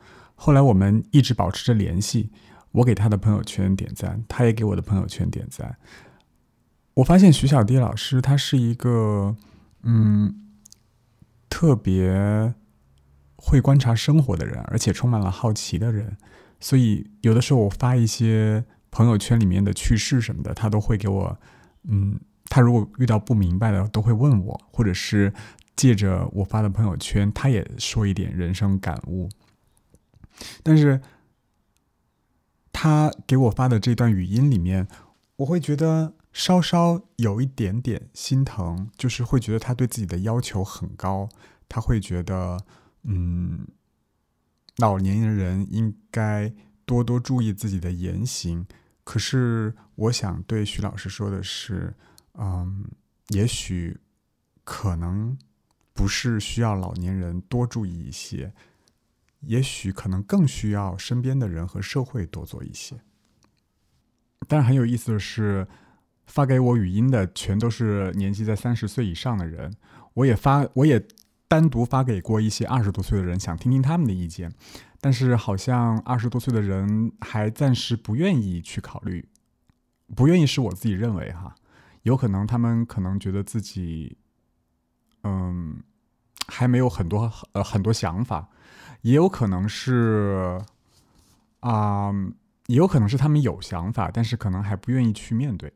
后来我们一直保持着联系，我给他的朋友圈点赞，他也给我的朋友圈点赞。我发现徐小迪老师他是一个，嗯，特别会观察生活的人，而且充满了好奇的人。所以有的时候我发一些朋友圈里面的趣事什么的，他都会给我，嗯，他如果遇到不明白的，都会问我，或者是借着我发的朋友圈，他也说一点人生感悟。但是，他给我发的这段语音里面，我会觉得稍稍有一点点心疼，就是会觉得他对自己的要求很高，他会觉得，嗯，老年人应该多多注意自己的言行。可是，我想对徐老师说的是，嗯，也许可能不是需要老年人多注意一些。也许可能更需要身边的人和社会多做一些。但是很有意思的是，发给我语音的全都是年纪在三十岁以上的人。我也发，我也单独发给过一些二十多岁的人，想听听他们的意见。但是好像二十多岁的人还暂时不愿意去考虑，不愿意是我自己认为哈，有可能他们可能觉得自己，嗯，还没有很多呃很多想法。也有可能是，啊，也有可能是他们有想法，但是可能还不愿意去面对。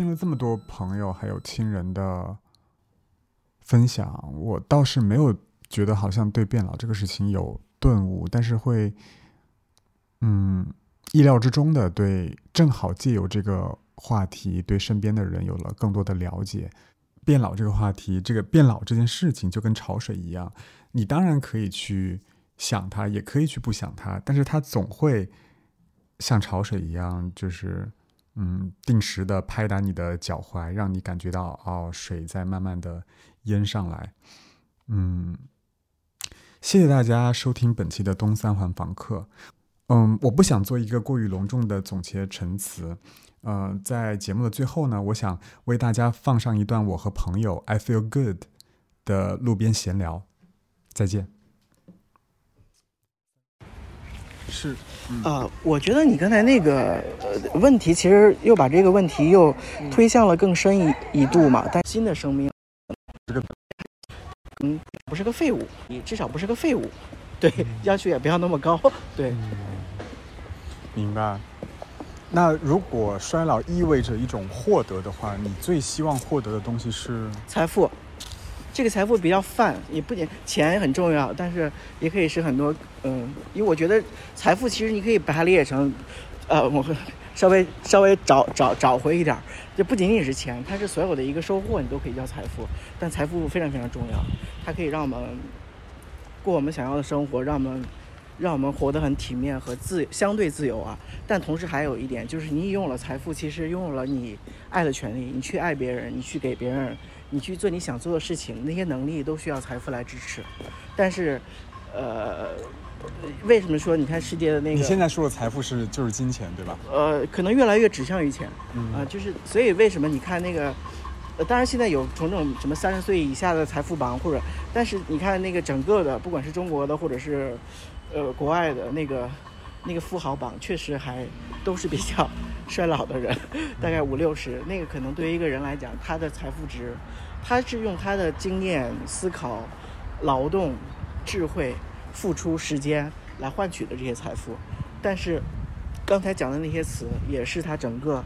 听了这么多朋友还有亲人的分享，我倒是没有觉得好像对变老这个事情有顿悟，但是会，嗯，意料之中的对，正好借由这个话题，对身边的人有了更多的了解。变老这个话题，这个变老这件事情就跟潮水一样，你当然可以去想它，也可以去不想它，但是它总会像潮水一样，就是。嗯，定时的拍打你的脚踝，让你感觉到哦，水在慢慢的淹上来。嗯，谢谢大家收听本期的东三环房客。嗯，我不想做一个过于隆重的总结陈词。呃，在节目的最后呢，我想为大家放上一段我和朋友 I feel good 的路边闲聊。再见。是呃，我觉得你刚才那个呃问题，其实又把这个问题又推向了更深一一度嘛。但新的生命，嗯不是个废物，你至少不是个废物，对，要求也不要那么高，对。明白。那如果衰老意味着一种获得的话，你最希望获得的东西是财富。这个财富比较泛，也不仅钱很重要，但是也可以是很多，嗯，因为我觉得财富其实你可以把它理解成，呃，我稍微稍微找找找回一点儿，就不仅仅是钱，它是所有的一个收获，你都可以叫财富。但财富非常非常重要，它可以让我们过我们想要的生活，让我们让我们活得很体面和自相对自由啊。但同时还有一点，就是你拥有了财富，其实拥有了你爱的权利，你去爱别人，你去给别人。你去做你想做的事情，那些能力都需要财富来支持。但是，呃，为什么说你看世界的那个？你现在说的财富是就是金钱，对吧？呃，可能越来越指向于钱。啊，就是所以为什么你看那个？呃，当然现在有种种什么三十岁以下的财富榜，或者，但是你看那个整个的，不管是中国的或者是，呃，国外的那个那个富豪榜，确实还都是比较 [LAUGHS] 衰老的人，大概五六十。那个可能对于一个人来讲，他的财富值。他是用他的经验、思考、劳动、智慧、付出时间来换取的这些财富，但是刚才讲的那些词也是他整个，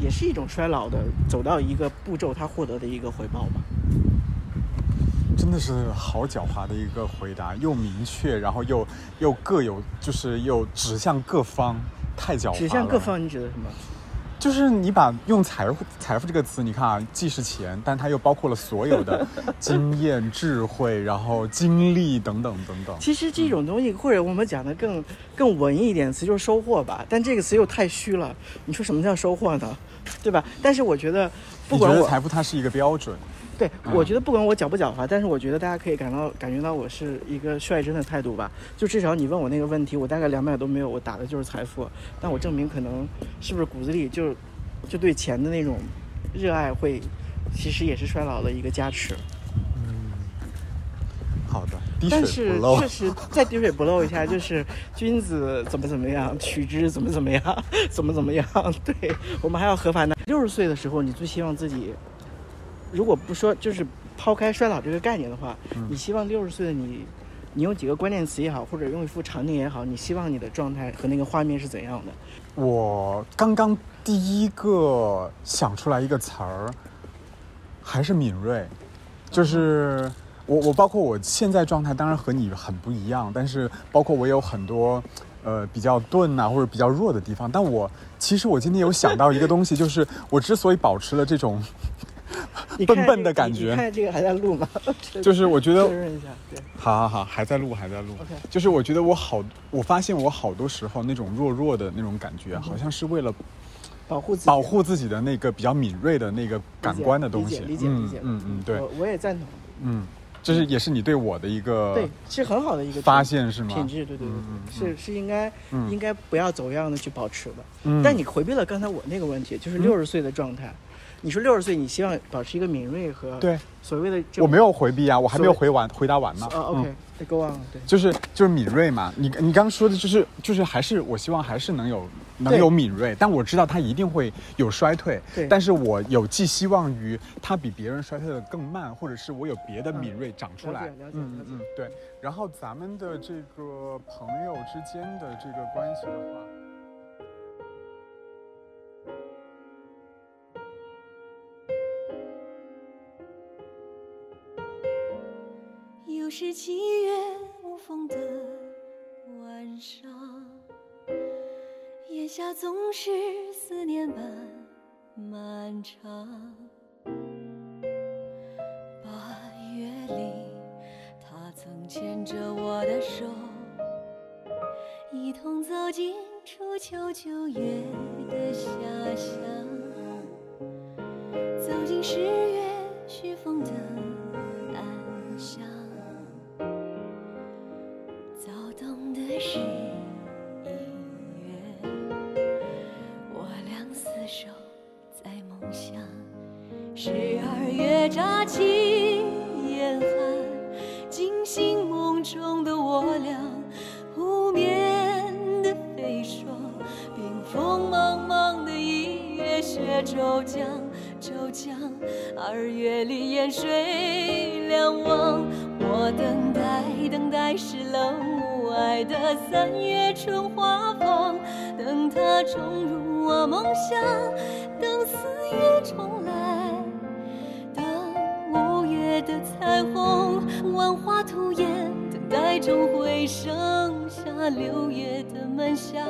也是一种衰老的走到一个步骤，他获得的一个回报吧。真的是好狡猾的一个回答，又明确，然后又又各有，就是又指向各方，太狡猾了。指向各方，你指的什么？就是你把用财富财富这个词，你看啊，既是钱，但它又包括了所有的 [LAUGHS] 经验、智慧，然后经历等等等等。其实这种东西，或者我们讲的更更文艺一点词，就是收获吧。但这个词又太虚了。你说什么叫收获呢？对吧？但是我觉得，不管我财富它是一个标准。对，我觉得不管我狡不狡猾，但是我觉得大家可以感到感觉到我是一个率真的态度吧。就至少你问我那个问题，我大概两百都没有，我打的就是财富。但我证明可能是不是骨子里就就对钱的那种热爱会，其实也是衰老的一个加持。嗯，好的。但是确实 [LAUGHS] 再滴水不漏一下，就是君子怎么怎么样，取之怎么怎么样，[LAUGHS] 怎么怎么样。[LAUGHS] 对我们还要合法呢。六十岁的时候，你最希望自己。如果不说，就是抛开衰老这个概念的话，你希望六十岁的你，你用几个关键词也好，或者用一幅场景也好，你希望你的状态和那个画面是怎样的？我刚刚第一个想出来一个词儿，还是敏锐，就是我我包括我现在状态，当然和你很不一样，但是包括我有很多呃比较钝啊或者比较弱的地方，但我其实我今天有想到一个东西，就是我之所以保持了这种。笨笨的感觉。你看这个还在录吗？[LAUGHS] 就是我觉得，确认一下，对。好好好，还在录，还在录。OK。就是我觉得我好，我发现我好多时候那种弱弱的那种感觉，好像是为了保护保护自己的那个比较敏锐的那个感官的东西。理解理解。嗯嗯对。我我也赞同。嗯，这是也是你对我的一个对，是很好的一个发现是吗？品质对对对，是是应该应该不要走样的去保持的。嗯。但你回避了刚才我那个问题，就是六十岁的状态。你说六十岁，你希望保持一个敏锐和对所谓的我没有回避啊，我还没有回完回答完呢。啊，OK，Go on，对，就是就是敏锐嘛。你你刚说的就是就是还是我希望还是能有能有敏锐，但我知道他一定会有衰退。对，但是我有寄希望于他比别人衰退的更慢，或者是我有别的敏锐长出来。嗯嗯嗯，对。然后咱们的这个朋友之间的这个关系的话。又是七月无风的晚上，眼下总是思念般漫长。八月里，他曾牵着我的手，一同走进初秋九月的遐想，骤降，骤降。二月里烟水两望，我等待等待是冷雾外的三月春花放，等它冲入我梦乡，等四月重来。等五月的彩虹，万花吐艳，等待中会剩下六月的闷香，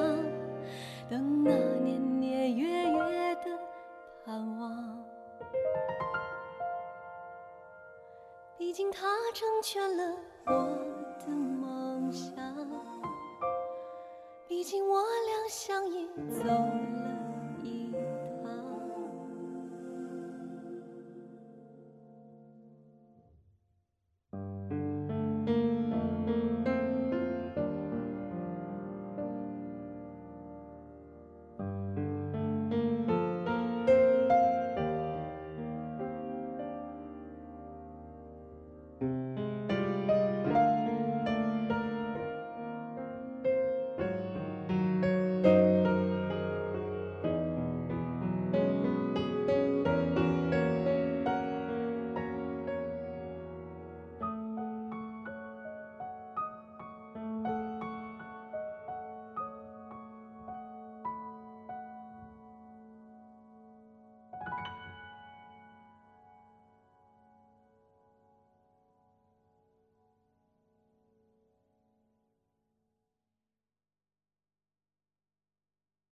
毕竟他成全了我的梦想，毕竟我俩相依走了一